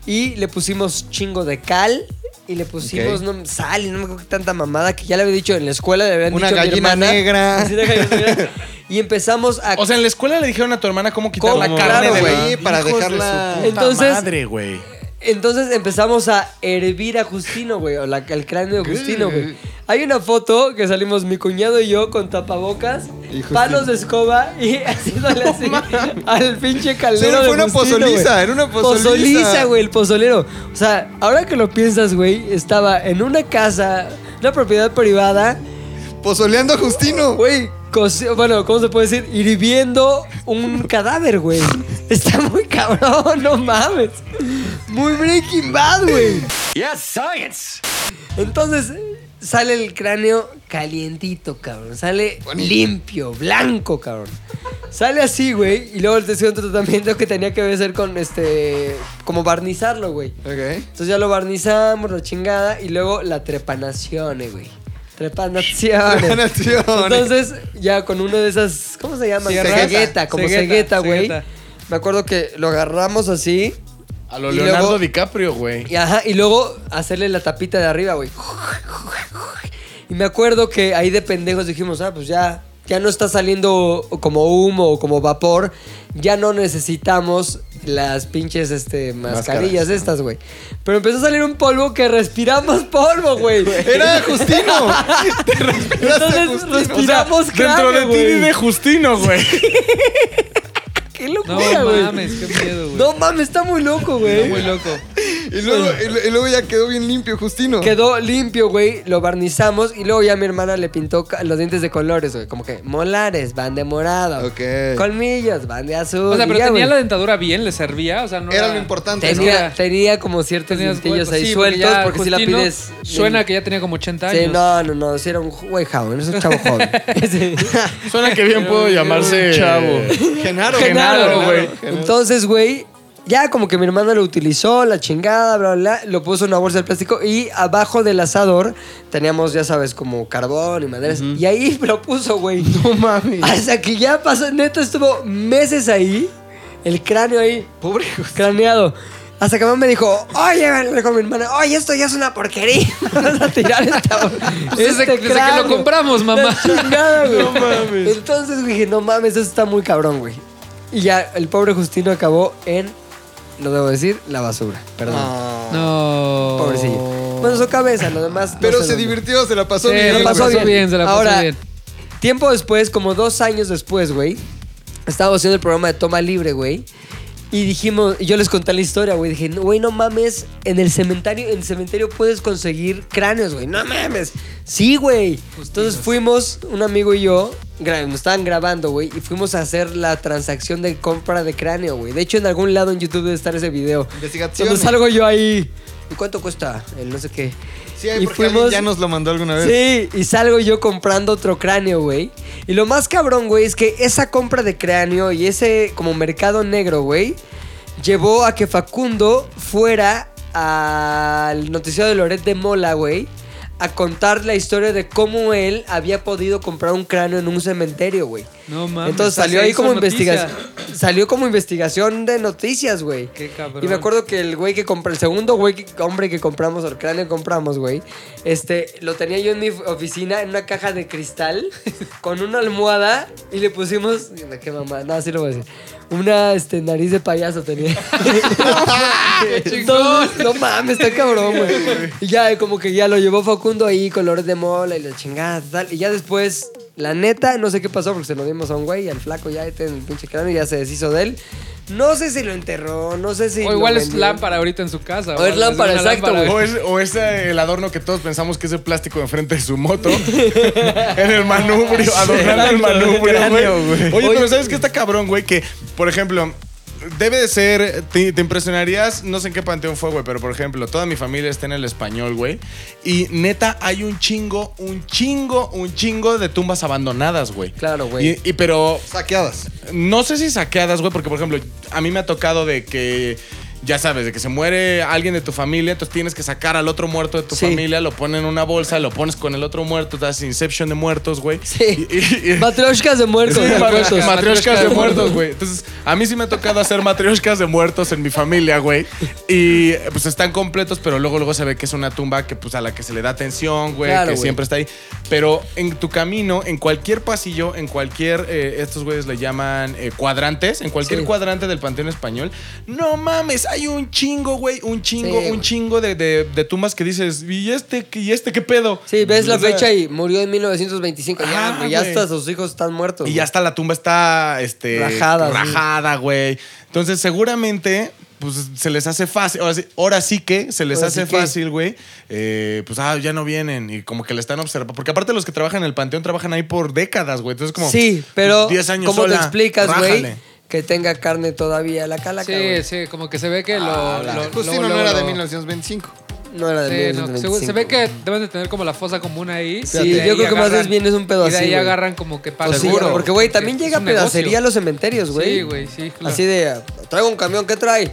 Y le pusimos chingo de cal. Y le pusimos no, sal y no me acuerdo qué tanta mamada que ya le había dicho en la escuela, le habían Una dicho a mi gallina hermana. negra. Y empezamos a... O sea, en la escuela le dijeron a tu hermana cómo quitar ¿Cómo? la carne Claro, de la- güey, para de dejarla- su puta Entonces- madre, güey. Entonces empezamos a hervir a Justino, güey, o la- el cráneo de Justino, güey. Hay una foto que salimos mi cuñado y yo con tapabocas, palos de escoba y haciéndole así al pinche caldero. De fue una Justino, pozoliza, güey. era una pozoliza. Pozoliza, güey, el pozolero. O sea, ahora que lo piensas, güey, estaba en una casa, una propiedad privada, Pozoleando a Justino. güey, bueno, ¿cómo se puede decir? Hirviendo un cadáver, güey. Está muy cabrón, no mames. Muy Breaking Bad, güey. Yes, science. Entonces sale el cráneo calientito, cabrón. Sale limpio, blanco, cabrón. Sale así, güey. Y luego el tercer tratamiento que tenía que ser con este. como barnizarlo, güey. Ok. Entonces ya lo barnizamos, la chingada. Y luego la trepanación, güey. Trepanación. Entonces, ya con una de esas. ¿Cómo se llama? Cegueta, como Cegueta, güey. Me acuerdo que lo agarramos así. A lo Y Leonardo luego- DiCaprio, güey. Y, ajá, y luego hacerle la tapita de arriba, güey. Y me acuerdo que ahí de pendejos dijimos, ah, pues ya, ya no está saliendo como humo o como vapor. Ya no necesitamos las pinches este, mascarillas Máscaras. estas, güey. Pero empezó a salir un polvo que respiramos polvo, güey. Era Justino. Entonces respiramos Dentro de ti vive Justino, güey. Qué No locura, güey. mames, qué miedo, güey. No mames, está muy loco, güey. Muy loco. Y, luego, y lu- y luego ya quedó bien limpio Justino. Quedó limpio, güey. Lo barnizamos y luego ya mi hermana le pintó los dientes de colores, güey. Como que molares van de morado. Ok. Colmillos van de azul. O sea, pero ya, tenía güey. la dentadura bien, le servía, o sea, no Era lo importante, ¿no? Tenía, tenía como ciertos dentillos ahí Sí, sueltos porque si la pides. Suena que ya tenía como 80 años. Sí, no, no, no. Sí, era un güey joven. Es un chavo joven. Sí. Suena que bien puedo llamarse. chavo. Genaro. Genaro, güey. Entonces, güey, ya como que mi hermana lo utilizó, la chingada, bla, bla, bla, lo puso en una bolsa de plástico y abajo del asador teníamos, ya sabes, como carbón y maderas. Y ahí lo puso, güey. No mames. Hasta que ya pasó, neto, estuvo meses ahí, el cráneo ahí. Pobre craneado. Hasta que mamá me dijo, oye, me dijo mi hermana, oye, esto ya es una porquería. Vamos a tirar esta, Desde- este desde que lo cráneo". compramos, mamá. Chingada, güey. No mames. Entonces dije, no mames, eso está muy cabrón, güey. Y ya el pobre Justino acabó en, lo debo decir, la basura. Perdón. Ah. No. Pobrecillo. Bueno, su cabeza, lo demás. no Pero sé se dónde. divirtió, se la pasó Sí, bien. se la pasó bien. se la pasó Ahora, bien. tiempo después, como dos años después, güey, estábamos haciendo el programa de Toma Libre, güey. Y dijimos, y yo les conté la historia, güey. Dije, "No, güey, no mames, en el cementerio, en el cementerio puedes conseguir cráneos, güey. No mames. Sí, güey. Entonces fuimos, un amigo y yo, nos estaban grabando, güey, y fuimos a hacer la transacción de compra de cráneo, güey. De hecho, en algún lado en YouTube debe estar ese video. Investigaciones. Donde salgo yo ahí ¿y cuánto cuesta el no sé qué? Sí, Y porque alguien ya nos lo mandó alguna vez. Sí, y salgo yo comprando otro cráneo, güey. Y lo más cabrón, güey, es que esa compra de cráneo y ese como mercado negro, güey, llevó a que Facundo fuera al noticiero de Loret de Mola, güey, a contar la historia de cómo él había podido comprar un cráneo en un cementerio, güey. No mames. Entonces salió ahí como investigación. Salió como investigación de noticias, güey. Qué cabrón. Y me acuerdo que el güey que compré, el segundo güey que, hombre que compramos, o el cráneo que compramos, güey, este, lo tenía yo en mi oficina en una caja de cristal con una almohada y le pusimos, qué mamá, no, así lo voy a decir. Una este, nariz de payaso tenía. Entonces, no mames, está cabrón, güey. Y ya, como que ya lo llevó Facundo ahí, colores de mola y la chingada, tal. Y ya después, la neta, no sé qué pasó porque se lo dimos a un güey, al flaco ya, este, en el pinche cráneo, y ya se deshizo de él. No sé si lo enterró, no sé si. O lo igual es lámpara ahorita en su casa. O es algo, lámpara, exacto, lámpara, güey. O es, o es eh, el adorno que todos pensamos que es el plástico de enfrente de su moto. en el manubrio, adornando el manubrio, güey. Oye, pero ¿sabes qué está cabrón, güey? Que, por ejemplo, debe de ser. Te, te impresionarías, no sé en qué panteón fue, güey, pero por ejemplo, toda mi familia está en el español, güey. Y neta, hay un chingo, un chingo, un chingo de tumbas abandonadas, güey. Claro, güey. Y, y pero Saqueadas. no sé si saqueadas, güey, porque por ejemplo, a mí me ha tocado de que, ya sabes, de que se muere alguien de tu familia, entonces tienes que sacar al otro muerto de tu Sí. familia, lo pones en una bolsa, lo pones con el otro muerto, te das Inception de muertos, güey. Sí. Y- y- y- Matrioshkas de muertos. Sí, de ma- muertos. matrioshkas de muertos, güey. Entonces, a mí sí me ha tocado hacer matrioshkas de muertos en mi familia, güey. Y pues están completos, pero luego luego se ve que es una tumba que pues a la que se le da atención, güey, Claro, que güey. siempre está ahí. Pero en tu camino, en cualquier pasillo, en cualquier eh, estos güeyes le llaman eh, cuadrantes, en cualquier Sí. cuadrante del Panteón Español, no mames, hay un chingo, güey, un chingo, Sí, un chingo de, de- de tumbas que dices, ¿y este, qué- y este qué pedo? Sí, ves la sea, fecha y murió en 1925. Ya, Ajá, güey, ya hasta sus hijos están muertos. Y ya hasta la tumba está este, Rajada, rajada, güey. Entonces, seguramente, pues se les hace fácil. Ahora sí, ahora sí que se les Ahora hace sí fácil, güey. Eh, pues, ah, ya no vienen. Y como que le están observando. Porque aparte, los que trabajan en el panteón trabajan ahí por décadas, güey. Entonces, como. Sí, pero 10 años ¿cómo te sola, explicas, güey? Que tenga carne todavía la calaca, Sí, güey. sí, como que se ve que lo. Ah, lo- Justino luego, no era de lo- 1925. No era de Sí, no, 1925. se, se ve que deben de tener como la fosa común ahí. Sí, yo creo que más bien es un pedo Y de ahí güey. agarran como que para Pues sí, porque, güey, también llega pedacería a los cementerios, güey. Sí, güey, sí. claro. Así de, traigo un camión, ¿qué trae?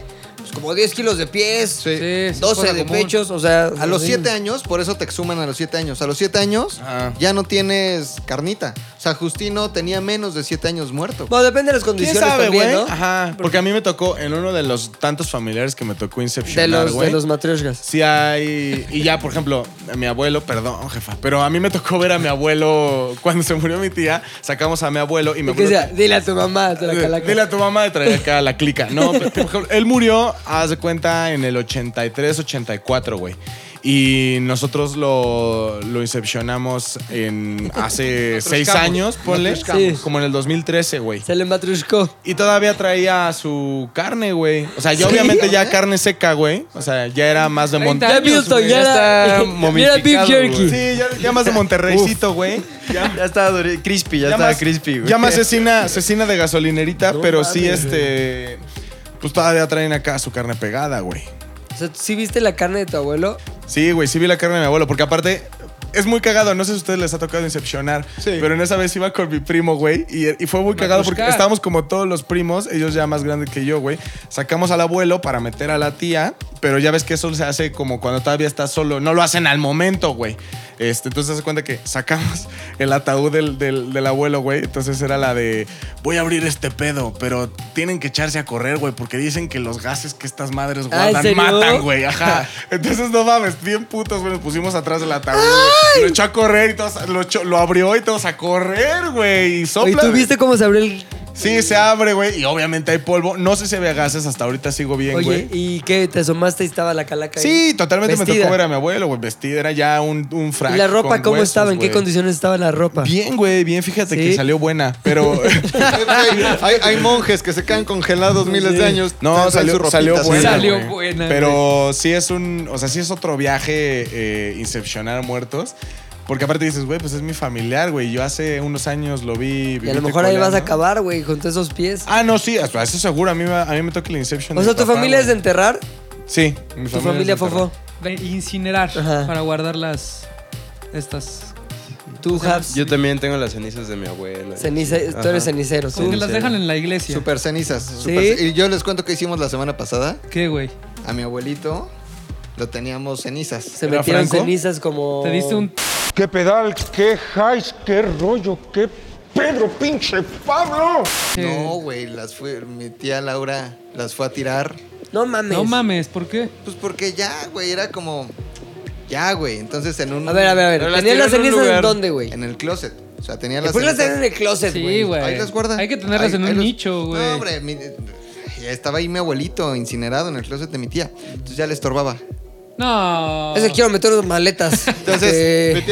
Como 10 kilos de pies, Sí. Sí, sí, 12 fosa de común. pechos, o sea... A los sí. 7 años, por eso te exhuman a los 7 años. A los 7 años Ajá. ya no tienes carnita. O sea, Justino tenía menos de 7 años muerto. Bueno, depende de las ¿Quién condiciones sabe, también, güey? ¿no? Ajá. Porque a mí me tocó, en uno de los tantos familiares que me tocó De Incepcionar, los, güey. de los matrioshkas. Sí hay... Y ya, por ejemplo, a mi abuelo, perdón, jefa, pero a mí me tocó ver a mi abuelo, cuando se murió mi tía, sacamos a mi abuelo y Y que sea, dile a tu mamá, te la calaca. Dile a tu mamá de traer acá la clica. No, pero, por ejemplo, él murió, haz de cuenta, en el 83, 84, güey. Y nosotros lo, lo incepcionamos en hace seis Matruscamos. años, ponle. Matruscamos. Como en el 2013, güey. Se le matrioshkó. Y todavía traía su carne, güey. O sea, ¿Sí? obviamente ya carne seca, güey. O sea, ya era más de 30 Monterrey. Ya Milton, ya era... ya era momificado, jerky. Sí, ya, ya más de Monterreycito, güey. Ya, Ya estaba duri- crispy, ya, estaba más- crispy, güey. Ya más cecina, cecina de gasolinerita, No pero sí, este. Pues todavía traen acá su carne pegada, güey. O sea, ¿sí viste la carne de tu abuelo? Sí, güey, sí vi la carne de mi abuelo, porque aparte. Es muy cagado, no sé si a ustedes les ha tocado incepcionar, Sí. pero en esa vez iba con mi primo, güey, y, y fue muy cagado porque estábamos como todos los primos, ellos ya más grandes que yo, güey. Sacamos al abuelo para meter a la tía, pero ya ves que eso se hace como cuando todavía estás solo, no lo hacen al momento, güey. Este, entonces se cuenta que sacamos el ataúd del, del- del abuelo, güey. Entonces era la de, voy a abrir este pedo, pero tienen que echarse a correr, güey, porque dicen que los gases que estas madres Ah, ¿en guardan matan, güey. Ajá. Entonces no mames, bien putos, güey. Nos pusimos atrás del ataúd, güey. Lo echó a correr y todos, lo, echó- lo abrió y todos a correr, güey. Y sopla. Oye, ¿tú viste cómo se abrió el...? Sí, se abre, güey. Y obviamente hay polvo. No sé si había gases, hasta ahorita sigo bien, Oye, güey. ¿y qué? ¿Te asomaste y estaba la calaca ahí? Sí, totalmente me Vestida. tocó ver a mi abuelo, güey. Vestida, era ya un, un frac ¿Y la ropa con cómo huesos, estaba? ¿En qué güey. condiciones estaba la ropa? Bien, güey, bien. Fíjate ¿Sí? que salió buena. Pero. hay, hay monjes que se quedan congelados miles de años. No, traen su salió, ropita, salió sí. buena. Salió güey. buena, Pero sí es un. O sea, sí es otro viaje eh, incepcionar muertos. Porque aparte dices, güey, pues es mi familiar, güey. Yo hace unos años lo vi. Y a lo mejor ahí vas a acabar, güey, con todos esos pies. Ah, no, sí, eso seguro. A mí, me- a mí me toca el Inception. o sea, ¿tu papá, familia es de enterrar? Sí, mi ¿Tu familia, es de Fofo? de incinerar Ajá. para guardar las estas. Tú, Habs, Yo también tengo las cenizas de mi abuela. ceniza, tú Ajá. eres cenicero. Como que las dejan en la iglesia. Super cenizas. super- Y yo les cuento que hicimos la semana pasada. ¿Qué, güey? A mi abuelito lo teníamos cenizas. Se ¿Era metieron Franco? cenizas como... Te diste un ¿Qué pedal? ¿Qué highs? ¿Qué rollo? ¿Qué Pedro, pinche Pablo? No, güey, las fue, mi tía Laura las fue a tirar. No mames. No mames, ¿por qué? Pues porque ya, güey, era como. Ya, güey. Entonces en un. A ver, a ver, a ver. Las ¿Tenían las en cenizas en dónde, güey? En el closet. O sea, tenía las ¿Por qué las cenizas- tenían en el closet, Sí, güey? güey. Ahí las guarda. Hay que tenerlas Ahí- en ahí un los- nicho, güey. No, hombre, mi- ya estaba ahí mi abuelito incinerado en el closet de mi tía. Entonces ya le estorbaba. No. Es que quiero meter unas maletas. Entonces, Eh,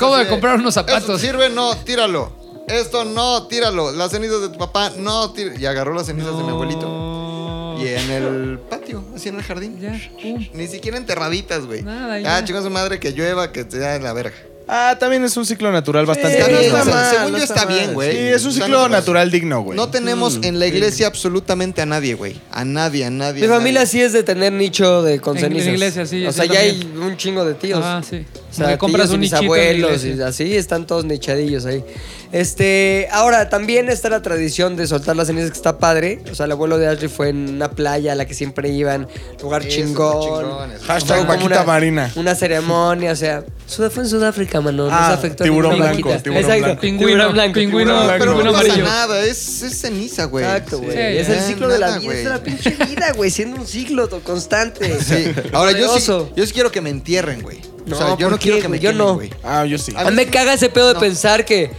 así de comprar unos zapatos. "Esto ¿Sirve? No, tíralo. Esto no, tíralo. Las cenizas de tu papá, no, tíralo. Y agarró las cenizas de mi abuelito. Y en el patio, así en el jardín. Ya, pum. Ni siquiera enterraditas, güey. Nada, Ah, ya. chingó a su madre que llueva, que sea de la verga. Ah, también es un ciclo natural bastante Está digno, mal, según no yo está está mal. bien, güey. Sí, es un O sea, ciclo natural digno, güey. No tenemos en la iglesia absolutamente a nadie, güey. A nadie, a nadie. Mi a familia nadie. sí es de tener nicho de con En- en cenizas. iglesia, sí, O sí, sea, ya hay también. un chingo de tíos. Ah, sí. Sea, Le compras tíos y un mis abuelos y así están todos nichadillos ahí. Este, ahora también está la tradición de soltar las cenizas que está padre. O sea, el abuelo de Ashley fue en una playa a la que siempre iban, lugar Eso chingón. Hashtag vaquita marina. Una ceremonia, o sea, fue en Sudáfrica, mano. Ah, nos afectó tiburón blanco, vaquita. tiburón Exacto, blanco. Pingüino, tiburón blanco, pingüino, blanco. Pero no pasa nada, es, es ceniza, güey. Exacto, güey. Sí, es el ciclo de la nada, vida, es la pinche vida, güey, siendo un ciclo constante. Sí. Ahora, yo sí, yo sí quiero que me entierren, güey. O sea, No, yo ¿por no quiero qué, que me güey? Yo quemen, no. güey. Ah, yo sí. A mí me caga ese pedo de pensar que,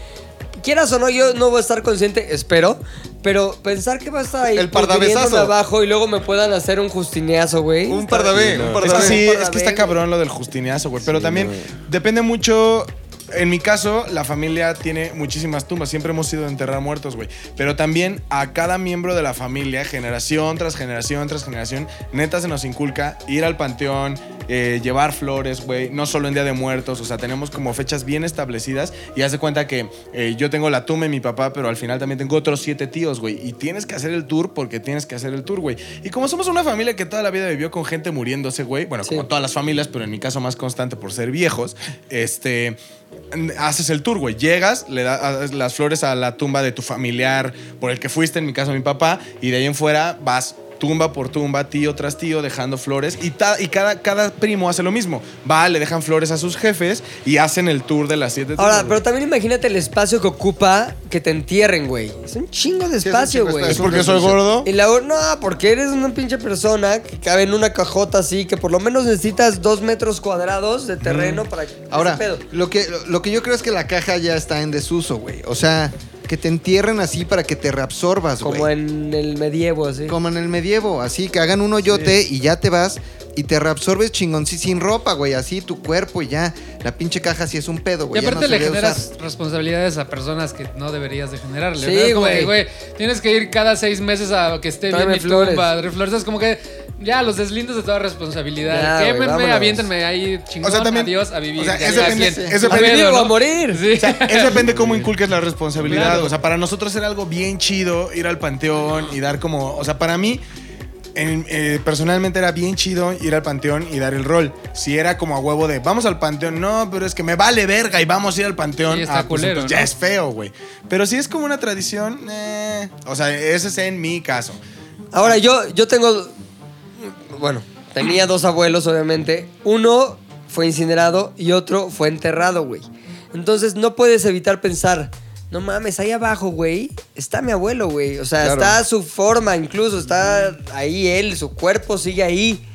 quieras o no, yo no voy a estar consciente, espero, pero pensar que va a estar ahí El pardavesazo. abajo y luego me puedan hacer un justineazo, güey. Un Está- pardavé, un Es pardavé. que sí, es que está cabrón lo del justineazo, güey. Pero también depende mucho. En mi caso, la familia tiene muchísimas tumbas. Siempre hemos ido a enterrar muertos, güey. Pero también a cada miembro de la familia, generación tras generación tras generación, neta se nos inculca ir al panteón, eh, llevar flores, güey. No solo en Día de Muertos. O sea, tenemos como fechas bien establecidas. Y haz de cuenta que eh, yo tengo la tumba de mi papá, pero al final también tengo otros siete tíos, güey. Y tienes que hacer el tour porque tienes que hacer el tour, güey. Y como somos una familia que toda la vida vivió con gente muriéndose, güey. Bueno, Sí. como todas las familias, pero en mi caso más constante por ser viejos. Este. Haces el tour, güey. Llegas, le das las flores a la tumba de tu familiar por el que fuiste, en mi caso mi papá, y de ahí en fuera vas tumba por tumba, tío tras tío, dejando flores. Y, ta- y cada, cada primo hace lo mismo. Va, le dejan flores a sus jefes y hacen el tour de las siete Ahora, tumbas, pero también imagínate el espacio que ocupa que te entierren, güey. Es un chingo de espacio, güey. ¿Es porque soy gordo? Y la no, porque eres una pinche persona que cabe en una cajota así, que por lo menos necesitas dos metros cuadrados de terreno para que. Ahora, pedo. lo que, lo que yo creo es que la caja ya está en desuso, güey. O sea, que te entierren así para que te reabsorbas, güey. Como en el medievo, así. Como en el medievo, así que hagan un hoyote y ya te vas y te reabsorbes chingón, sí, sin ropa, güey, así tu cuerpo y ya. La pinche caja sí es un pedo, Y güey. ya aparte no le generas usar. responsabilidades a personas que no deberías de generarle. Sí, ¿no? Es como güey. que, güey, tienes que ir cada seis meses a que esté Tráeme bien mi flores. tumba, darle flores. Es como que ya los deslindos de toda responsabilidad. Ya, güey, Quémenme, vámonos. aviéntenme ahí chingón, O sea, también- adiós, a vivir. o sea, es depende- es A depende- a ¿no? morir. Sí. O sea, es depende cómo inculques la responsabilidad. Claro. O sea, para nosotros era algo bien chido ir al panteón y dar como. O sea, para mí, en- eh, personalmente era bien chido ir al panteón y dar el rol. Si era como a huevo de vamos al panteón, no, pero es que me vale verga y vamos a ir al panteón. Sí, está ah, pues culero, entonces ya es feo, güey. Pero si es como una tradición, eh, o sea, ese es en mi caso. Ahora, yo, yo tengo. Bueno, tenía dos abuelos, obviamente. Uno fue incinerado y otro fue enterrado, güey. Entonces no puedes evitar pensar. No mames, ahí abajo, güey, está mi abuelo, güey. O sea, Claro. está su forma, incluso está ahí él, su cuerpo sigue ahí.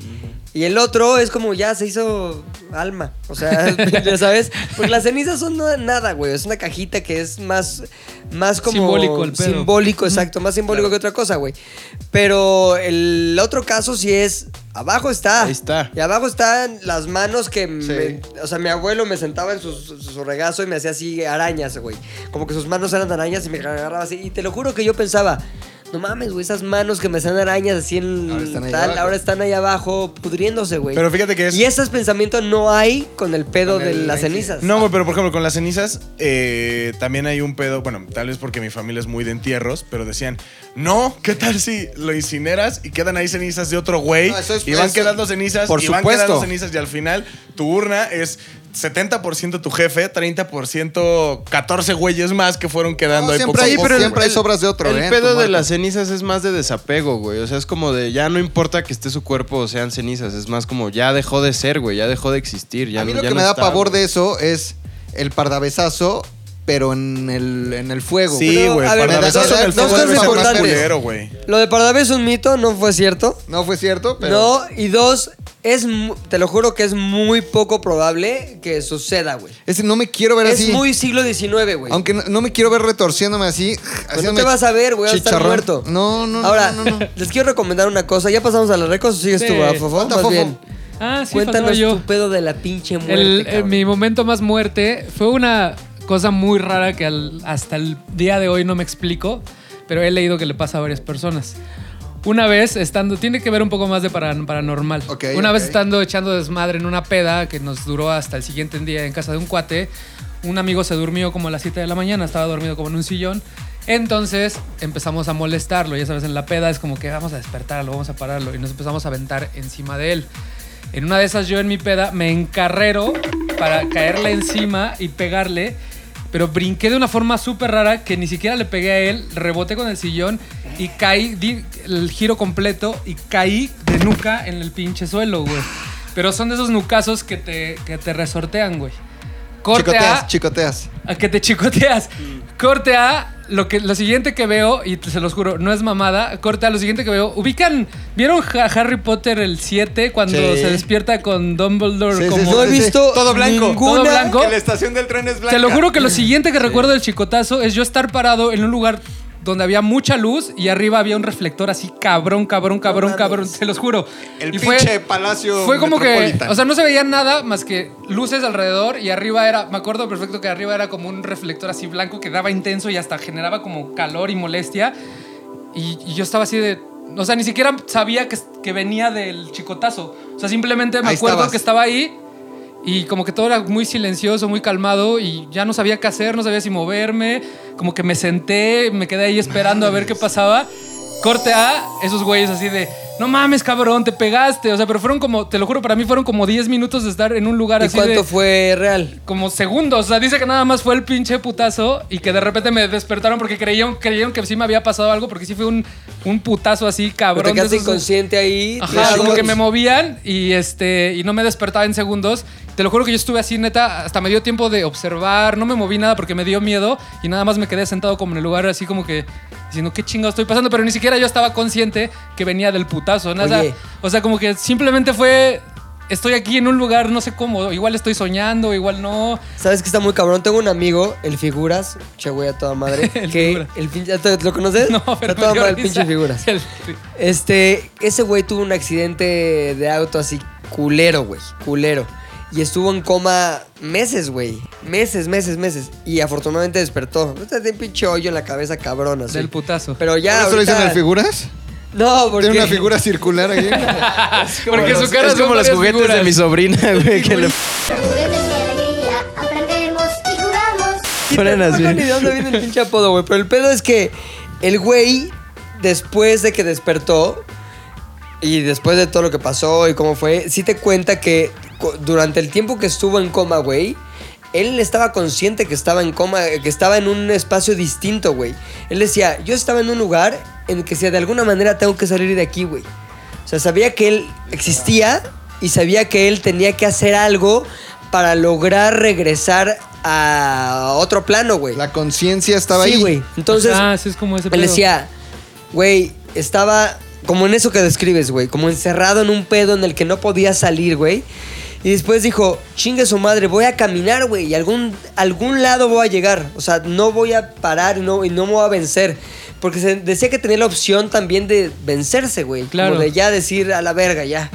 Y el otro es como ya se hizo alma. O sea, ya sabes. Porque las cenizas son nada, güey. Es una cajita que es más, más como. Simbólico el pedo. Simbólico, exacto. Más simbólico que otra cosa, güey. Pero el otro caso sí es. Abajo está. Ahí está. Y abajo están las manos que. me- o sea, mi abuelo me sentaba en su, su- su regazo y me hacía así arañas, güey. Como que sus manos eran arañas y me agarraba así. Y te lo juro que yo pensaba. No mames, güey, esas manos que me hacían arañas así en Ahora están ahí tal, abajo. ahora están ahí abajo pudriéndose, güey. Pero fíjate que es- Y esos pensamientos no hay con el pedo Con de el- las cenizas. No, güey, pero por ejemplo, con las cenizas eh, también hay un pedo. Bueno, tal vez porque mi familia es muy de entierros, pero decían, no, ¿qué tal si lo incineras y quedan ahí cenizas de otro güey? No, eso es- y van eso- quedando cenizas por y van supuesto. quedando cenizas y al final tu urna es 70% tu jefe, 30% 14 güeyes más que fueron quedando No, ahí siempre poco a hay- poco, pero siempre hay sobras de otro, El ¿eh? pedo de las cenizas es más de desapego, güey. O sea, es como de ya no importa que esté su cuerpo o sean cenizas. Es más como ya dejó de ser, güey. Ya dejó de existir. Ya a mí no- lo ya que no me da está, pavor güey. de eso es el pardavesazo, pero en el, en el fuego. Sí, Pero, güey, a ver, en el dos fuego cosas debe ser más importantes. culero, güey. Lo de Pardavé es un mito, no fue cierto. No fue cierto, pero... No, y dos, es mu- te lo juro que es muy poco probable que suceda, güey. Es, no me quiero ver Es así. muy siglo XIX, güey. Aunque no, no me quiero ver retorciéndome así. Pues no haciéndome te vas a ver, güey, vas a estar chicharrón. muerto. No, no, no, Ahora, no, no, no. les quiero recomendar una cosa. ¿Ya pasamos a las recos o sigues Sí. tú, ah, Fofo? Falta Más Fofo. bien. Ah, sí, Cuéntanos faltaba yo. tu pedo de la pinche muerte, El, eh, cabrón. mi momento más muerte fue una cosa muy rara que al- hasta el día de hoy no me explico, pero he leído que le pasa a varias personas. Una vez estando, tiene que ver un poco más de para- paranormal. Ok, una vez ok. estando echando desmadre en una peda que nos duró hasta el siguiente día en casa de un cuate, un amigo se durmió como a las 7 de la mañana, estaba dormido como en un sillón. Entonces empezamos a molestarlo, ya sabes, en la peda es como que vamos a despertarlo, vamos a pararlo y nos empezamos a aventar encima de él. En una de esas yo en mi peda me encarrero para caerle encima y pegarle, pero brinqué de una forma súper rara que ni siquiera le pegué a él, reboté con el sillón y caí, di el giro completo y caí de nuca en el pinche suelo, güey. Pero son de esos nucazos que te, que te resortean, güey. Corte Chicoteas, A, chicoteas. a que te chicoteas. Corte A, lo, que, lo siguiente que veo, y se los juro, no es mamada. Corte A, lo siguiente que veo. Ubican, ¿vieron Ha- Harry Potter el 7 cuando Sí. se despierta con Dumbledore Sí, sí, como... sí, no he visto Todo blanco. ninguna... Todo blanco. Que la estación del tren es blanca. Te lo juro que lo siguiente que recuerdo del chicotazo es yo estar parado en un lugar donde había mucha luz y arriba había un reflector así cabrón, cabrón, cabrón, cabrón, te los juro. El Y pinche palacio Fue como que, o sea, no se veía nada más que luces alrededor y arriba era, me acuerdo perfecto que arriba era como un reflector así blanco que daba intenso y hasta generaba como calor y molestia. Y, y yo estaba así de, o sea, ni siquiera sabía que, que venía del chicotazo. O sea, simplemente me Ahí acuerdo estabas. que estaba ahí y como que todo era muy silencioso, muy calmado y ya no sabía qué hacer, no sabía si moverme. Como que me senté, me quedé ahí esperando a ver qué pasaba. Corte A, esos güeyes así de, no mames, cabrón, te pegaste. O sea, pero fueron como, te lo juro, para mí fueron como 10 minutos de estar en un lugar ¿Y así cuánto de fue real? como segundos. O sea, dice que nada más fue el pinche putazo y que de repente me despertaron porque creyeron, creyeron que sí me había pasado algo porque sí fue un, un putazo así Pero cabrón. te de quedaste esos- inconsciente ahí. Ajá, como que me movían y este y no me despertaba en segundos. Te lo juro que yo estuve así, neta, hasta me dio tiempo de observar, no me moví nada porque me dio miedo y nada más me quedé sentado como en el lugar así como que diciendo qué chingado estoy pasando, pero ni siquiera yo estaba consciente que venía del putazo. Oye. O sea, como que simplemente fue estoy aquí en un lugar, no sé cómo, igual estoy soñando, igual no. ¿Sabes que está muy cabrón? Tengo un amigo, el Figuras, che güey a toda madre, El que el pinche, ¿te- ¿lo conoces? No, pero Está toda madre el pinche Figuras. El- Este, ese güey tuvo un accidente de auto así culero, güey, culero. Y estuvo en coma meses, güey. Meses, meses, meses. Y afortunadamente despertó. Este tiene un pinche hoyo en la cabeza cabrón, así. del putazo. Pero ya. ¿Por eso le dicen ahorita- el figuras? No, porque. Tiene una figura circular aquí. Porque su cara es como los juguetes de mi sobrina, güey, que le Juguetes de alegría, aprendemos y jugamos. ponen No así. sé ni de dónde viene el pinche apodo, güey. Pero el pedo es que el güey, después de que despertó y después de todo lo que pasó y cómo fue, sí te cuenta que durante el tiempo que estuvo en coma, güey, él estaba consciente que estaba en coma, que estaba en un espacio distinto, güey. Él decía, yo estaba en un lugar en que si de alguna manera tengo que salir de aquí, güey. O sea, sabía que él existía y sabía que él tenía que hacer algo para lograr regresar a otro plano, güey. La conciencia estaba sí, ahí. güey. Entonces, Ah, sí, es como ese él pedo. decía, güey, estaba como en eso que describes, güey, como encerrado en un pedo en el que no podía salir, güey. Y después dijo, chingue su madre, voy a caminar, güey, y algún, algún lado voy a llegar. O sea, no voy a parar y no, y no me voy a vencer. Porque se decía que tenía la opción también de vencerse, güey. Claro. Como de ya decir a la verga, ya.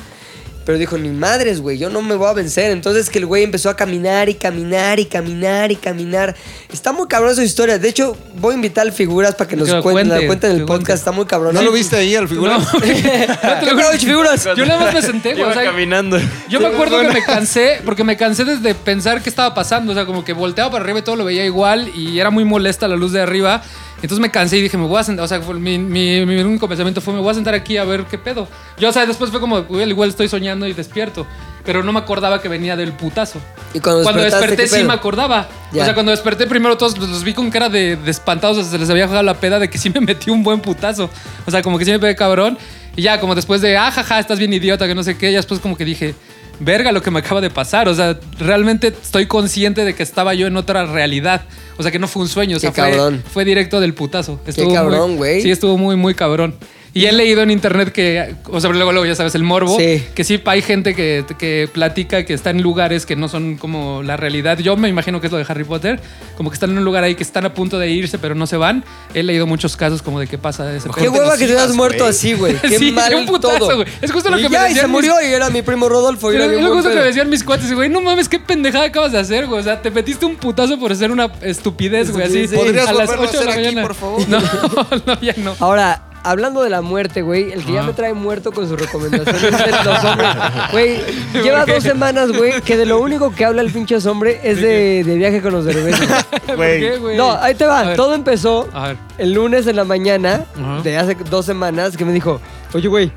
Pero dijo, ni madres, güey, yo no me voy a vencer. Entonces que el güey empezó a caminar y caminar y caminar y caminar. Está muy cabrón su historia. De hecho, voy a invitar al figuras para que nos cuenten, cuente, la cuenten el podcast. Está muy cabrón. ¿No lo viste ahí al figura? No, no, te lo ¿Qué juro. pedo, figuras? Yo nada más me senté, güey. Iba o sea, caminando. Yo me acuerdo que me cansé, porque me cansé desde pensar qué estaba pasando. O sea, como que volteaba para arriba y todo lo veía igual y era muy molesta la luz de arriba. Entonces me cansé y dije, me voy a sentar. O sea, mi, mi, mi único pensamiento fue, me voy a sentar aquí a ver qué pedo. Yo, o sea, después fue como, "Güey, igual estoy soñando y despierto. Pero no me acordaba que venía del putazo. Y cuando, desperté ¿qué sí me acordaba. Ya. O sea, cuando desperté primero todos los, vi con cara de, de espantados, o sea, se les había jugado la peda de que sí me metí un buen putazo. O sea, como que sí me pegué cabrón. Y ya, como después de, ah, jaja, estás bien idiota, que no sé qué, ya después como que dije, verga lo que me acaba de pasar. O sea, realmente estoy consciente de que estaba yo en otra realidad. O sea, que no fue un sueño. O sea, Qué fue, cabrón. fue directo del putazo. muy- cabrón, güey. Sí, estuvo muy, muy cabrón. Y he leído en internet que, o sea, luego, luego ya sabes, el morbo, Sí. que sí hay gente que, que platica que está en lugares que no son como la realidad. Yo me imagino que es lo de Harry Potter, como que están en un lugar ahí que están a punto de irse, pero no se van. He leído muchos casos como de qué pasa ese Qué hueva que te hayas muerto así, güey. Qué Sí, mal un putazo, todo. güey. Es justo lo y que me ya, y decían se mis- murió y era mi primo Rodolfo. y era es lo justo que me decían mis cuates, güey, no mames, qué pendejada acabas de hacer, güey. O sea, te metiste un putazo por hacer una estupidez, güey, así. Sí. ¿Podrías a las volverlo a 8 de la hacer aquí, mañana. por favor? No, no, ya no. Ahora, hablando de la muerte, güey, el que ya me trae muerto con sus recomendaciones es de los hombres. Güey, lleva dos semanas, güey, que de lo único que habla el pinche hombre es de, de viaje con los cervezas. ¿Por Güey. qué, güey? No, ahí te A va. ver. Todo empezó A ver. el lunes en la mañana de hace dos semanas que me dijo, oye, güey,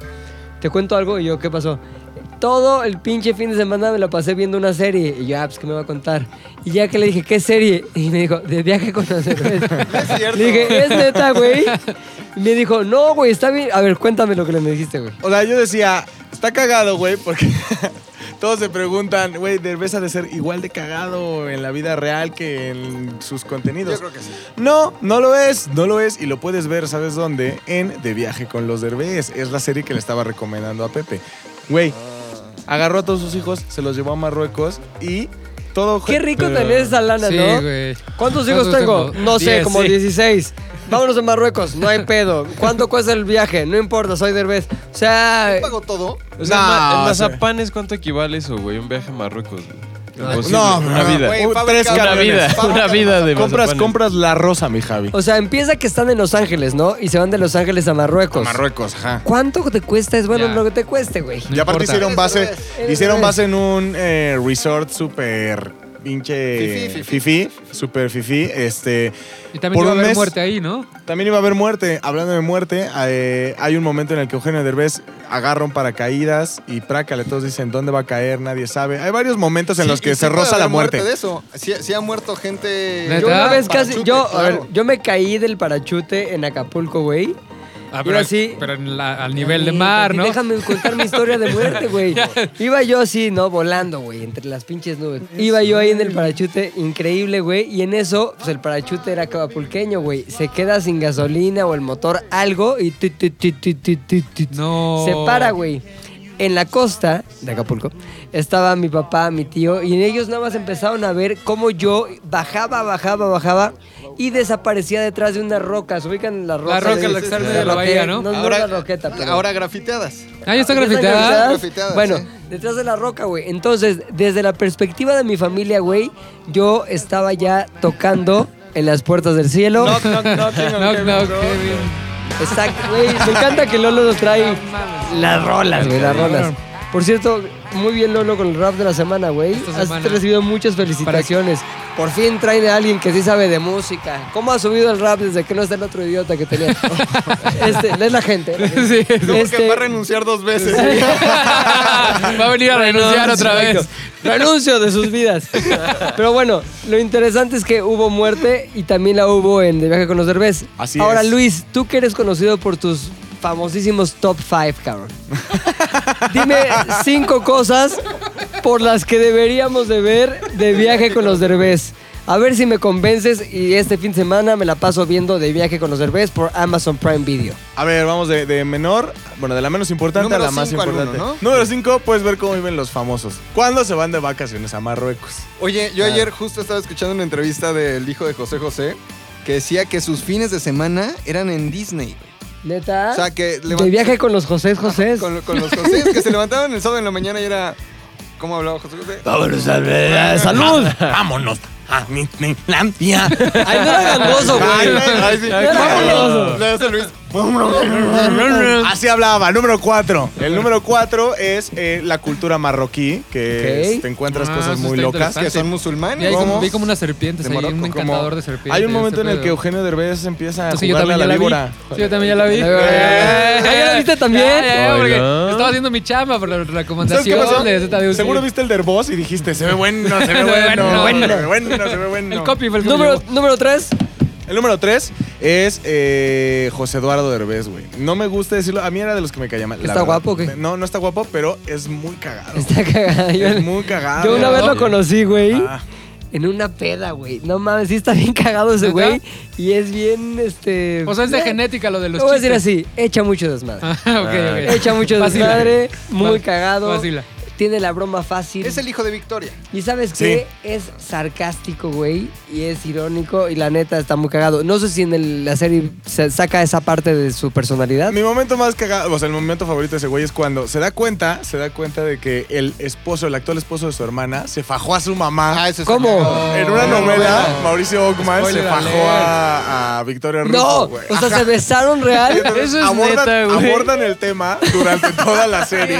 ¿te cuento algo? Y yo, ¿qué pasó? Todo el pinche fin de semana me la pasé viendo una serie. Y yo, ah, pues, ¿qué me va a contar? Y ya que le dije, ¿qué serie? Y me dijo, de viaje con los cervezas. es cierto. Le dije, ¿es neta, güey? Y me dijo, no, güey, está bien. A ver, cuéntame lo que le me dijiste, güey. O sea, yo decía, está cagado, güey, porque todos se preguntan, güey, ¿debes ha de ser igual de cagado en la vida real que en sus contenidos? Yo creo que sí. No, no lo es, no lo es. Y lo puedes ver, ¿sabes dónde? En De Viaje con los Derbez. Es la serie que le estaba recomendando a Pepe. Güey, agarró a todos sus hijos, se los llevó a Marruecos y todo... Qué rico tener esa lana, Sí, ¿no? güey. ¿Cuántos hijos ¿Cuántos tengo? tengo? No sé, Diez, como sí. 16. Vámonos a Marruecos, no hay pedo. ¿Cuánto cuesta el viaje? No importa, soy derbez. O sea, Pago todo. O sea, No, en ma- en o sea- Mazapanes, ¿cuánto equivale eso, güey? Un viaje a Marruecos, güey. Imposible. No, una no, vida. güey, Un- fábrica tres una camiones. vida, una de vida de Compras, Mazapanes. compras la rosa, mi Javi. o sea, empieza que están en Los Ángeles, ¿no? Y se van de Los Ángeles a Marruecos. Marruecos, ajá. ¿Cuánto te cuesta? Es bueno Ya. lo que te cueste, güey. Y aparte importa. hicieron base, Eres hicieron base en un eh, resort súper pinche Fifí, fifi, súper fifi, este Y también por iba a un haber mes- muerte ahí, ¿no? También iba a haber muerte. Hablando de muerte, eh, hay un momento en el que Eugenio Derbez agarra un paracaídas y prácale, todos dicen dónde va a caer, nadie sabe. Hay varios momentos en Sí, los que se roza la muerte. de eso. Sí, sí ha muerto gente. ¿Neta? Yo una vez casi, Parachute, yo, a ver, claro. yo me caí del parachute en Acapulco, güey. Ah, Iba así. pero en la- al nivel de mar, ¿no? Déjame contar mi historia de muerte, güey. Iba yo así, ¿no? Volando, güey, entre las pinches nubes. Iba yo ahí en el parachute, increíble, güey. Y en eso, pues el parachute era acapulqueño, güey. Se queda sin gasolina o el motor, algo, y tu, tu, tu, No. se para, güey. En la costa de Acapulco estaba mi papá, mi tío, y ellos nada más empezaron a ver cómo yo bajaba, bajaba, bajaba y desaparecía detrás de unas rocas. Ubican las rocas. roca, de- la que está en de la bahía, ¿no? No, no Ahora, la roqueta, pero... ahora grafiteadas. Ah, ya está ¿Ya están grafiteada. grafiteadas? Grafiteadas, Bueno, sí. detrás de la roca, güey. Entonces, desde la perspectiva de mi familia, güey, yo estaba ya tocando en las puertas del cielo. Knock, knock, Kevin. Exacto, güey. Me encanta que Lolo nos trae las rolas, güey, las rolas. Por cierto, muy bien Lolo con el rap de la semana, güey. Has semana. recibido muchas felicitaciones. Por fin traen a alguien que sí sabe de música. ¿Cómo ha subido el rap desde que no está el otro idiota que tenía? este, es la gente. la gente. Sí, sí. Como Este- que va a renunciar dos veces. Va a venir a renunciar otra vez. Renuncio de sus vidas. Pero bueno, lo interesante es que hubo muerte y también la hubo en De Viaje con los Derbez. Así Ahora, es. Luis, tú que eres conocido por tus famosísimos top 5, cabrón. Dime cinco cosas por las que deberíamos de ver De Viaje con los Derbez. A ver si me convences y este fin de semana me la paso viendo De Viaje con los Derbez por Amazon Prime Video. A ver, vamos de, de menor, bueno, de la menos importante Número a la más cinco al importante. uno, ¿no? Número 5, puedes ver cómo viven los famosos. ¿Cuándo se van de vacaciones a Marruecos? Oye, yo ayer justo estaba escuchando una entrevista del hijo de José José que decía que sus fines de semana eran en Disney. güey. Neta. O sea, que de viaje con los José José. Con, con los José que se levantaban el sábado en la mañana y era. ¿Cómo hablaba José José? Vámonos a ver. ¡Salud! Vámonos a Disneylandia. Ay, no era gangoso, güey. ay, sí. No era gangoso. Le hace Luis. Así hablaba. Número cuatro. El número cuatro es eh, la cultura marroquí, que Ok. es- te encuentras Ah, cosas eso muy está locas. interesante. Que son Y musulmanes. ahí como, vi como unas serpientes De ahí, Morocco, un Como- encantador de serpientes. Hay un momento en el que. Eugenio Derbez empieza a Sí, yo jugarle a también la ya la vi. víbora. Sí, yo también ya la vi. Eh, ¿ah, ya la viste también? Ya, ya, ya, porque estaba haciendo mi chamba por la ¿Sabes qué recomendación pasó? de ZDU. Seguro viste el Derbez y dijiste, se ve bueno, se ve bueno. se ve bueno, se ve bueno. El copy fue el que me Número, llevó. número 3. El número 3 es eh, José Eduardo Derbez, güey. No me gusta decirlo. A mí era de los que me caía mal. la ¿Está verdad. guapo o qué? No, no está guapo, pero es muy cagado. Está cagada. Yo, Es muy cagado. yo una vez lo conocí, güey. Ah. En una peda, güey. No mames, sí está bien cagado ese ¿Neta? güey. Y es bien, este... O sea, es de eh, genética lo de los Lo voy a decir chistes. así, echa mucho desmadre. Ah, ok, ok. Echa mucho Vacila. desmadre, muy cagado. Vacila. Tiene la broma fácil. Es el hijo de Victoria. Y sabes qué? Es sarcástico, güey. Y es irónico. Y la neta está muy cagado. No sé si en el- la serie se saca esa parte de su personalidad. Mi momento más cagado, o sea, el momento favorito de ese güey es cuando se da cuenta, se da cuenta de que el esposo, el actual esposo de su hermana, se fajó a su mamá. Ah, eso es ¿Cómo? en una Oh, novela, Mauricio Ockman se fajó a, a Victoria Rufo, No, güey. o sea, se besaron real. Eso es abordan, neta, güey. abordan el tema durante toda la serie.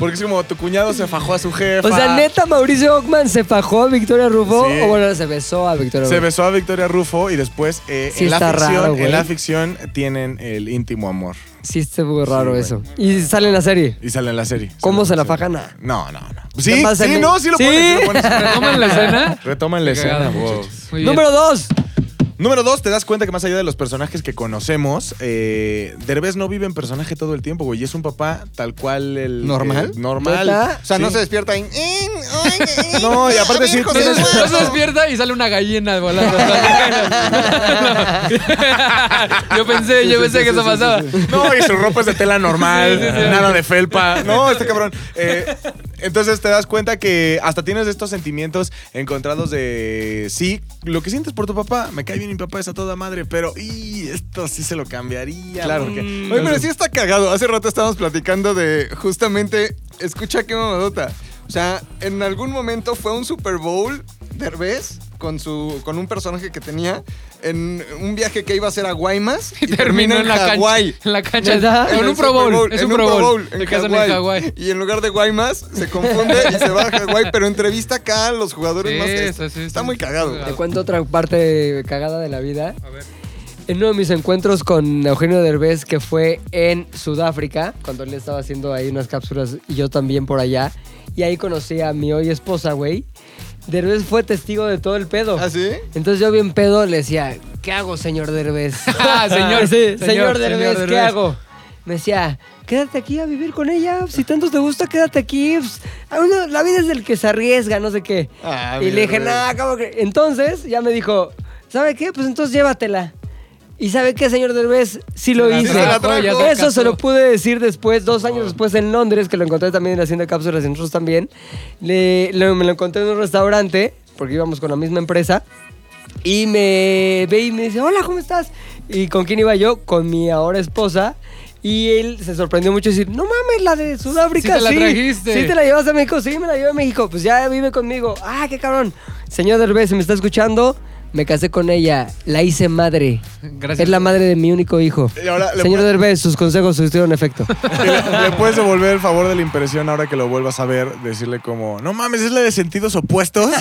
porque es como tu cuñado se fajó a su jefa. O sea, neta, Mauricio Ockman se fajó a Victoria Rufo. Sí. O bueno, se besó a Victoria Se Rufo. besó a Victoria Rufo y después eh, Sí en, la ficción, raro, en la ficción tienen el íntimo amor. Sí, está muy raro Sí, eso. Y sale en la serie. Y sale en la serie. ¿Cómo se la fajan a? No, no, no. Sí, sí, no, sí lo Sí. ponen. sí. ¿Retoman la escena? Retoman la escena. Número dos. Número dos, te das cuenta que más allá de los personajes que conocemos, eh, Derbez no vive en personaje todo el tiempo, güey. Y es un papá tal cual el... ¿Normal? el normal. O sea, no se despierta en. No, y aparte sí, tienes- Eduardo. No se despierta y sale una gallina volando. yo pensé, yo pensé que eso pasaba. No, y su ropa es de tela normal, Sí, sí, sí. nada de felpa. No, este cabrón. Eh, entonces te das cuenta que hasta tienes estos sentimientos encontrados de sí, lo que sientes por tu papá, me cae bien mi papá es a toda madre, pero y esto sí se lo cambiaría. Claro. porque- Oye, pero sí está cagado. Hace rato estábamos platicando de justamente. Escucha qué mamadota. O sea, en algún momento fue un Super Bowl Derbez con su con un personaje que tenía en un viaje que iba a hacer a Guaymas y, Terminó en la Hawái. cancha. En la cancha. ¿Verdad? En el un Pro Super Bowl. Es en un Pro Bowl. en El que hacen en Hawái. Hawái. Y en lugar de Guaymas se confunde y se va a Hawái, pero entrevista acá a los jugadores Sí, más. sí, sí, está sí. muy cagado. Te cuento otra parte cagada de la vida. En uno de mis encuentros con Eugenio Derbez, que fue en Sudáfrica, cuando él estaba haciendo ahí unas cápsulas y yo también por allá, y ahí conocí a mi hoy esposa, güey. Derbez fue testigo de todo el pedo. ¿Ah, sí? Entonces yo bien pedo le decía, ¿qué hago, señor Derbez? Ah, señor, Sí, señor, señor, Derbez, señor ¿qué Derbez. hago? Me decía, quédate aquí a vivir con ella. Si tanto te gusta, quédate aquí. Pues, a uno- la vida es del que se arriesga, no sé qué. Ah, y le dije, no, ¿cómo que? Entonces ya me dijo, ¿sabe qué? Pues entonces llévatela. ¿Y sabe qué, señor Derbez? Sí lo Se hice. se Eso se lo pude decir después, dos años después en Londres, que lo encontré también haciendo cápsulas en nosotros también. Le, lo- me lo encontré en un restaurante, porque íbamos con la misma empresa. Y me ve y me dice, hola, ¿cómo estás? ¿Y con quién iba yo? Con mi ahora esposa. Y él se sorprendió mucho y decir, no mames, la de Sudáfrica. Sí te la trajiste. Sí, te la llevaste a México. Sí, me la llevé a México. Pues ya vive conmigo. Ah, qué cabrón. Señor Derbez, si me está escuchando, me casé con ella. La hice madre. Gracias. Es la madre de mi único hijo. Y ahora le Señor Derbez, sus consejos surtieron efecto. Le, le puedes devolver el favor de la impresión ahora que lo vuelvas a ver, decirle como, no mames, es la de sentidos opuestos.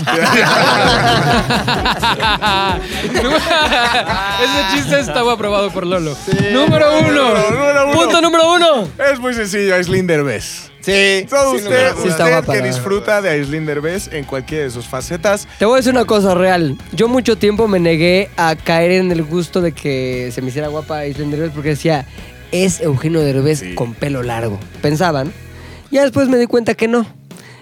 Ese chiste estaba aprobado por Lolo. Número uno. Número uno. Punto número uno. Es muy sencillo, Aislinn Derbez. Sí. Todo sí, usted, no, Sí está usted guapa, que disfruta de Aislinn Derbez en cualquiera de sus facetas. Te voy a decir una cosa real. Yo mucho tiempo me negué a caer en el gusto de que se me hiciera guapa Aislinn Derbez porque decía, es Eugenio Derbez Sí. con pelo largo. Pensaban. Ya después me di cuenta que no.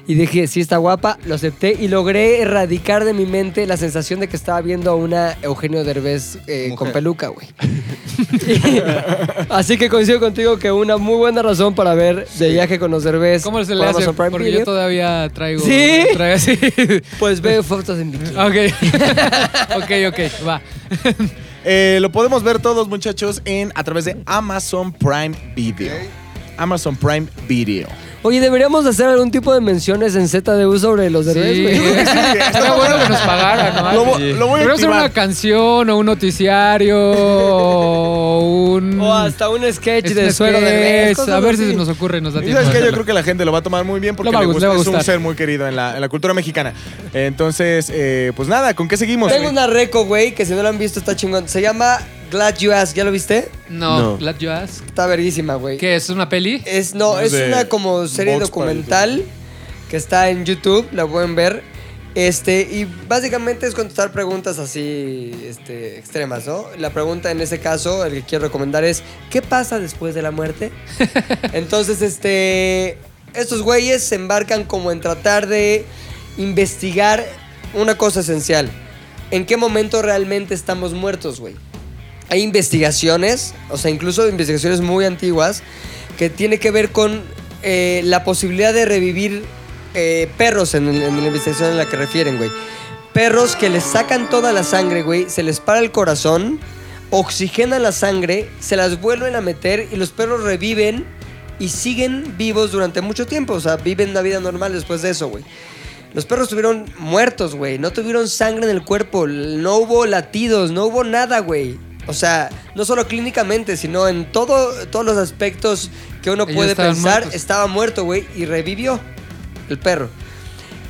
Y dije, sí está guapa, lo acepté y logré erradicar de mi mente la sensación de que estaba viendo a una Eugenio Derbez eh, con peluca, güey. Así que coincido contigo que una muy buena razón para ver de viaje con los Derbez ¿Cómo se por le hace? Amazon Prime Porque Video, yo todavía traigo. ¿Sí? traigo así. Pues ve fotos en bikini. ok. ok, ok, va. Eh, lo podemos ver todos, muchachos, en a través de Amazon Prime Video. Amazon Prime Video. Oye, deberíamos hacer algún tipo de menciones en ZDU sobre los derbés, Sí, güey. estaría bueno que nos pagaran, ¿no? Lo, lo voy a hacer una canción o un noticiario o un... O hasta un sketch de suero de A ver si se nos ocurre y nos da tiempo. sabes que yo creo que la gente lo va a tomar muy bien porque Le gusta, es un ser muy querido en la, en la cultura mexicana. Entonces, eh, pues nada, ¿con qué seguimos? Tengo una reco, güey, que si no lo han visto está chingón. Se llama Glad You Asked. ¿Ya lo viste? No, No. Glad You Ask. Está verguísima, güey. ¿Qué es? ¿Una peli? Es, no, Es es de una como serie Vox documental que está en YouTube, la pueden ver. Este, y básicamente es contestar preguntas así este, extremas, ¿no? La pregunta en ese caso, el que quiero recomendar es, ¿qué pasa después de la muerte? Entonces, este, estos güeyes se embarcan como en tratar de investigar una cosa esencial. ¿En qué momento realmente estamos muertos, güey? Hay investigaciones, o sea, incluso investigaciones muy antiguas, que tiene que ver con eh, la posibilidad de revivir eh, perros en, la investigación en la que refieren, güey. Perros que les sacan toda la sangre, güey, se les para el corazón, oxigenan la sangre, se las vuelven a meter y los perros reviven y siguen vivos durante mucho tiempo. O sea, viven una vida normal después de eso, güey. Los perros estuvieron muertos, güey. No tuvieron sangre en el cuerpo. No hubo latidos, no hubo nada, güey. O sea, no solo clínicamente, sino en todo, todos los aspectos que uno Ellos puede pensar. muertos. Estaba muerto, güey, y revivió el perro.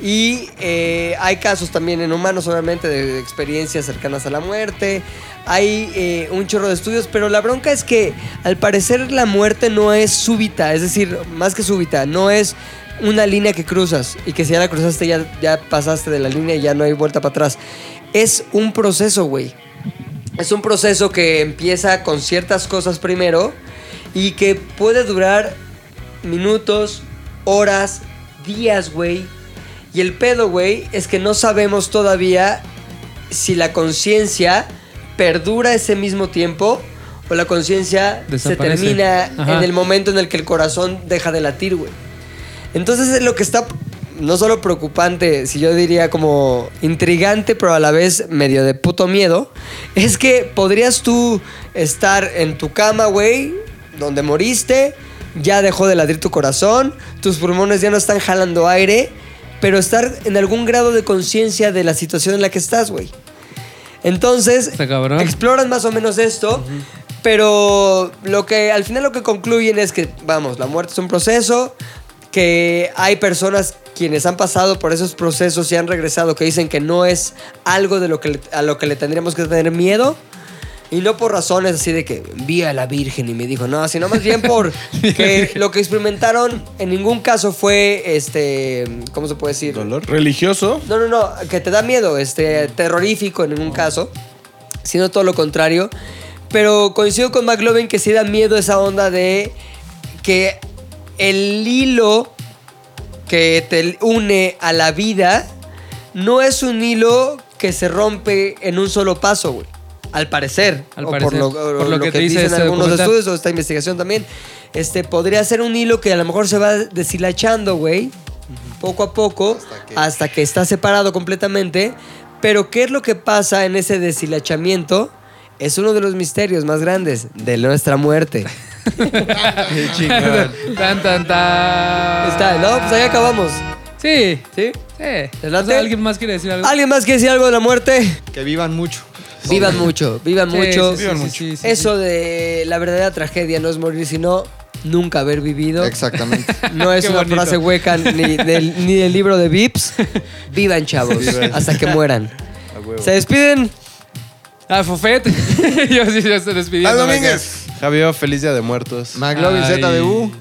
Y eh, hay casos también en humanos, obviamente, de, de experiencias cercanas a la muerte. Hay eh, un chorro de estudios, pero la bronca es que al parecer la muerte no es súbita, es decir, más que súbita, no es una línea que cruzas y que si ya la cruzaste ya, ya pasaste de la línea y ya no hay vuelta para atrás. Es un proceso, güey. Es un proceso que empieza con ciertas cosas primero y que puede durar minutos, horas, días, güey. Y el pedo, güey, es que no sabemos todavía si la conciencia perdura ese mismo tiempo o la conciencia se termina Ajá. en el momento en el que el corazón deja de latir, güey. Entonces es lo que está no solo preocupante, si yo diría como intrigante, pero a la vez medio de puto miedo, es que podrías tú estar en tu cama, güey, donde moriste, ya dejó de latir tu corazón, tus pulmones ya no están jalando aire, pero estar en algún grado de conciencia de la situación en la que estás, güey. Entonces, exploran más o menos esto, pero lo que al final lo que concluyen es que, vamos, la muerte es un proceso, que hay personas quienes han pasado por esos procesos y han regresado que dicen que no es algo de lo que a lo que le tendríamos que tener miedo. Y no por razones así de que vi a la Virgen y me dijo, no, sino más bien por que lo que experimentaron en ningún caso fue, este, ¿cómo se puede decir? ¿Dolor? ¿Religioso? No, no, no, que te da miedo, este, terrorífico en ningún caso, sino todo lo contrario. Pero coincido con McLovin que sí da miedo esa onda de que el hilo que te une a la vida no es un hilo que se rompe en un solo paso, güey. Al parecer, Al o parecer, por lo, por o lo lo que que, dice dicen este algunos documental. estudios o esta investigación también, este podría ser un hilo que a lo mejor se va deshilachando, güey, poco a poco, hasta que... está separado completamente. Pero ¿qué es lo que pasa en ese deshilachamiento? Es uno de los misterios más grandes de nuestra muerte. Qué chingón. Tan, tan, tan. Está, ¿no? Pues ahí acabamos. Sí. ¿Sí? Sí. ¿Te late? O sea, ¿Alguien más quiere decir algo? ¿Alguien más quiere decir algo de la muerte? Que vivan mucho. Vivan mucho, vivan Sí, mucho. sí, sí, sí, sí, sí, Eso de la verdadera tragedia no es morir, sino nunca haber vivido. Exactamente. No es Qué una bonito. frase hueca ni del, ni del libro de Vips. Vivan, chavos, hasta que mueran. Se despiden. Ah, Fofet. Yo sí, ya estoy despidiendo. ¡Las Domínguez! Javier, feliz día de muertos. McLovin Ay. ZDU.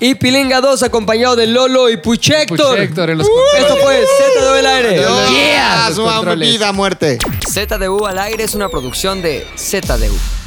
Y Pilinga 2 acompañado de Lolo y Puchector. Puchector en los Esto fue ZDU al aire. Adiós. Yeah. Su controles. vida, muerte. ZDU al aire es una producción de ZDU.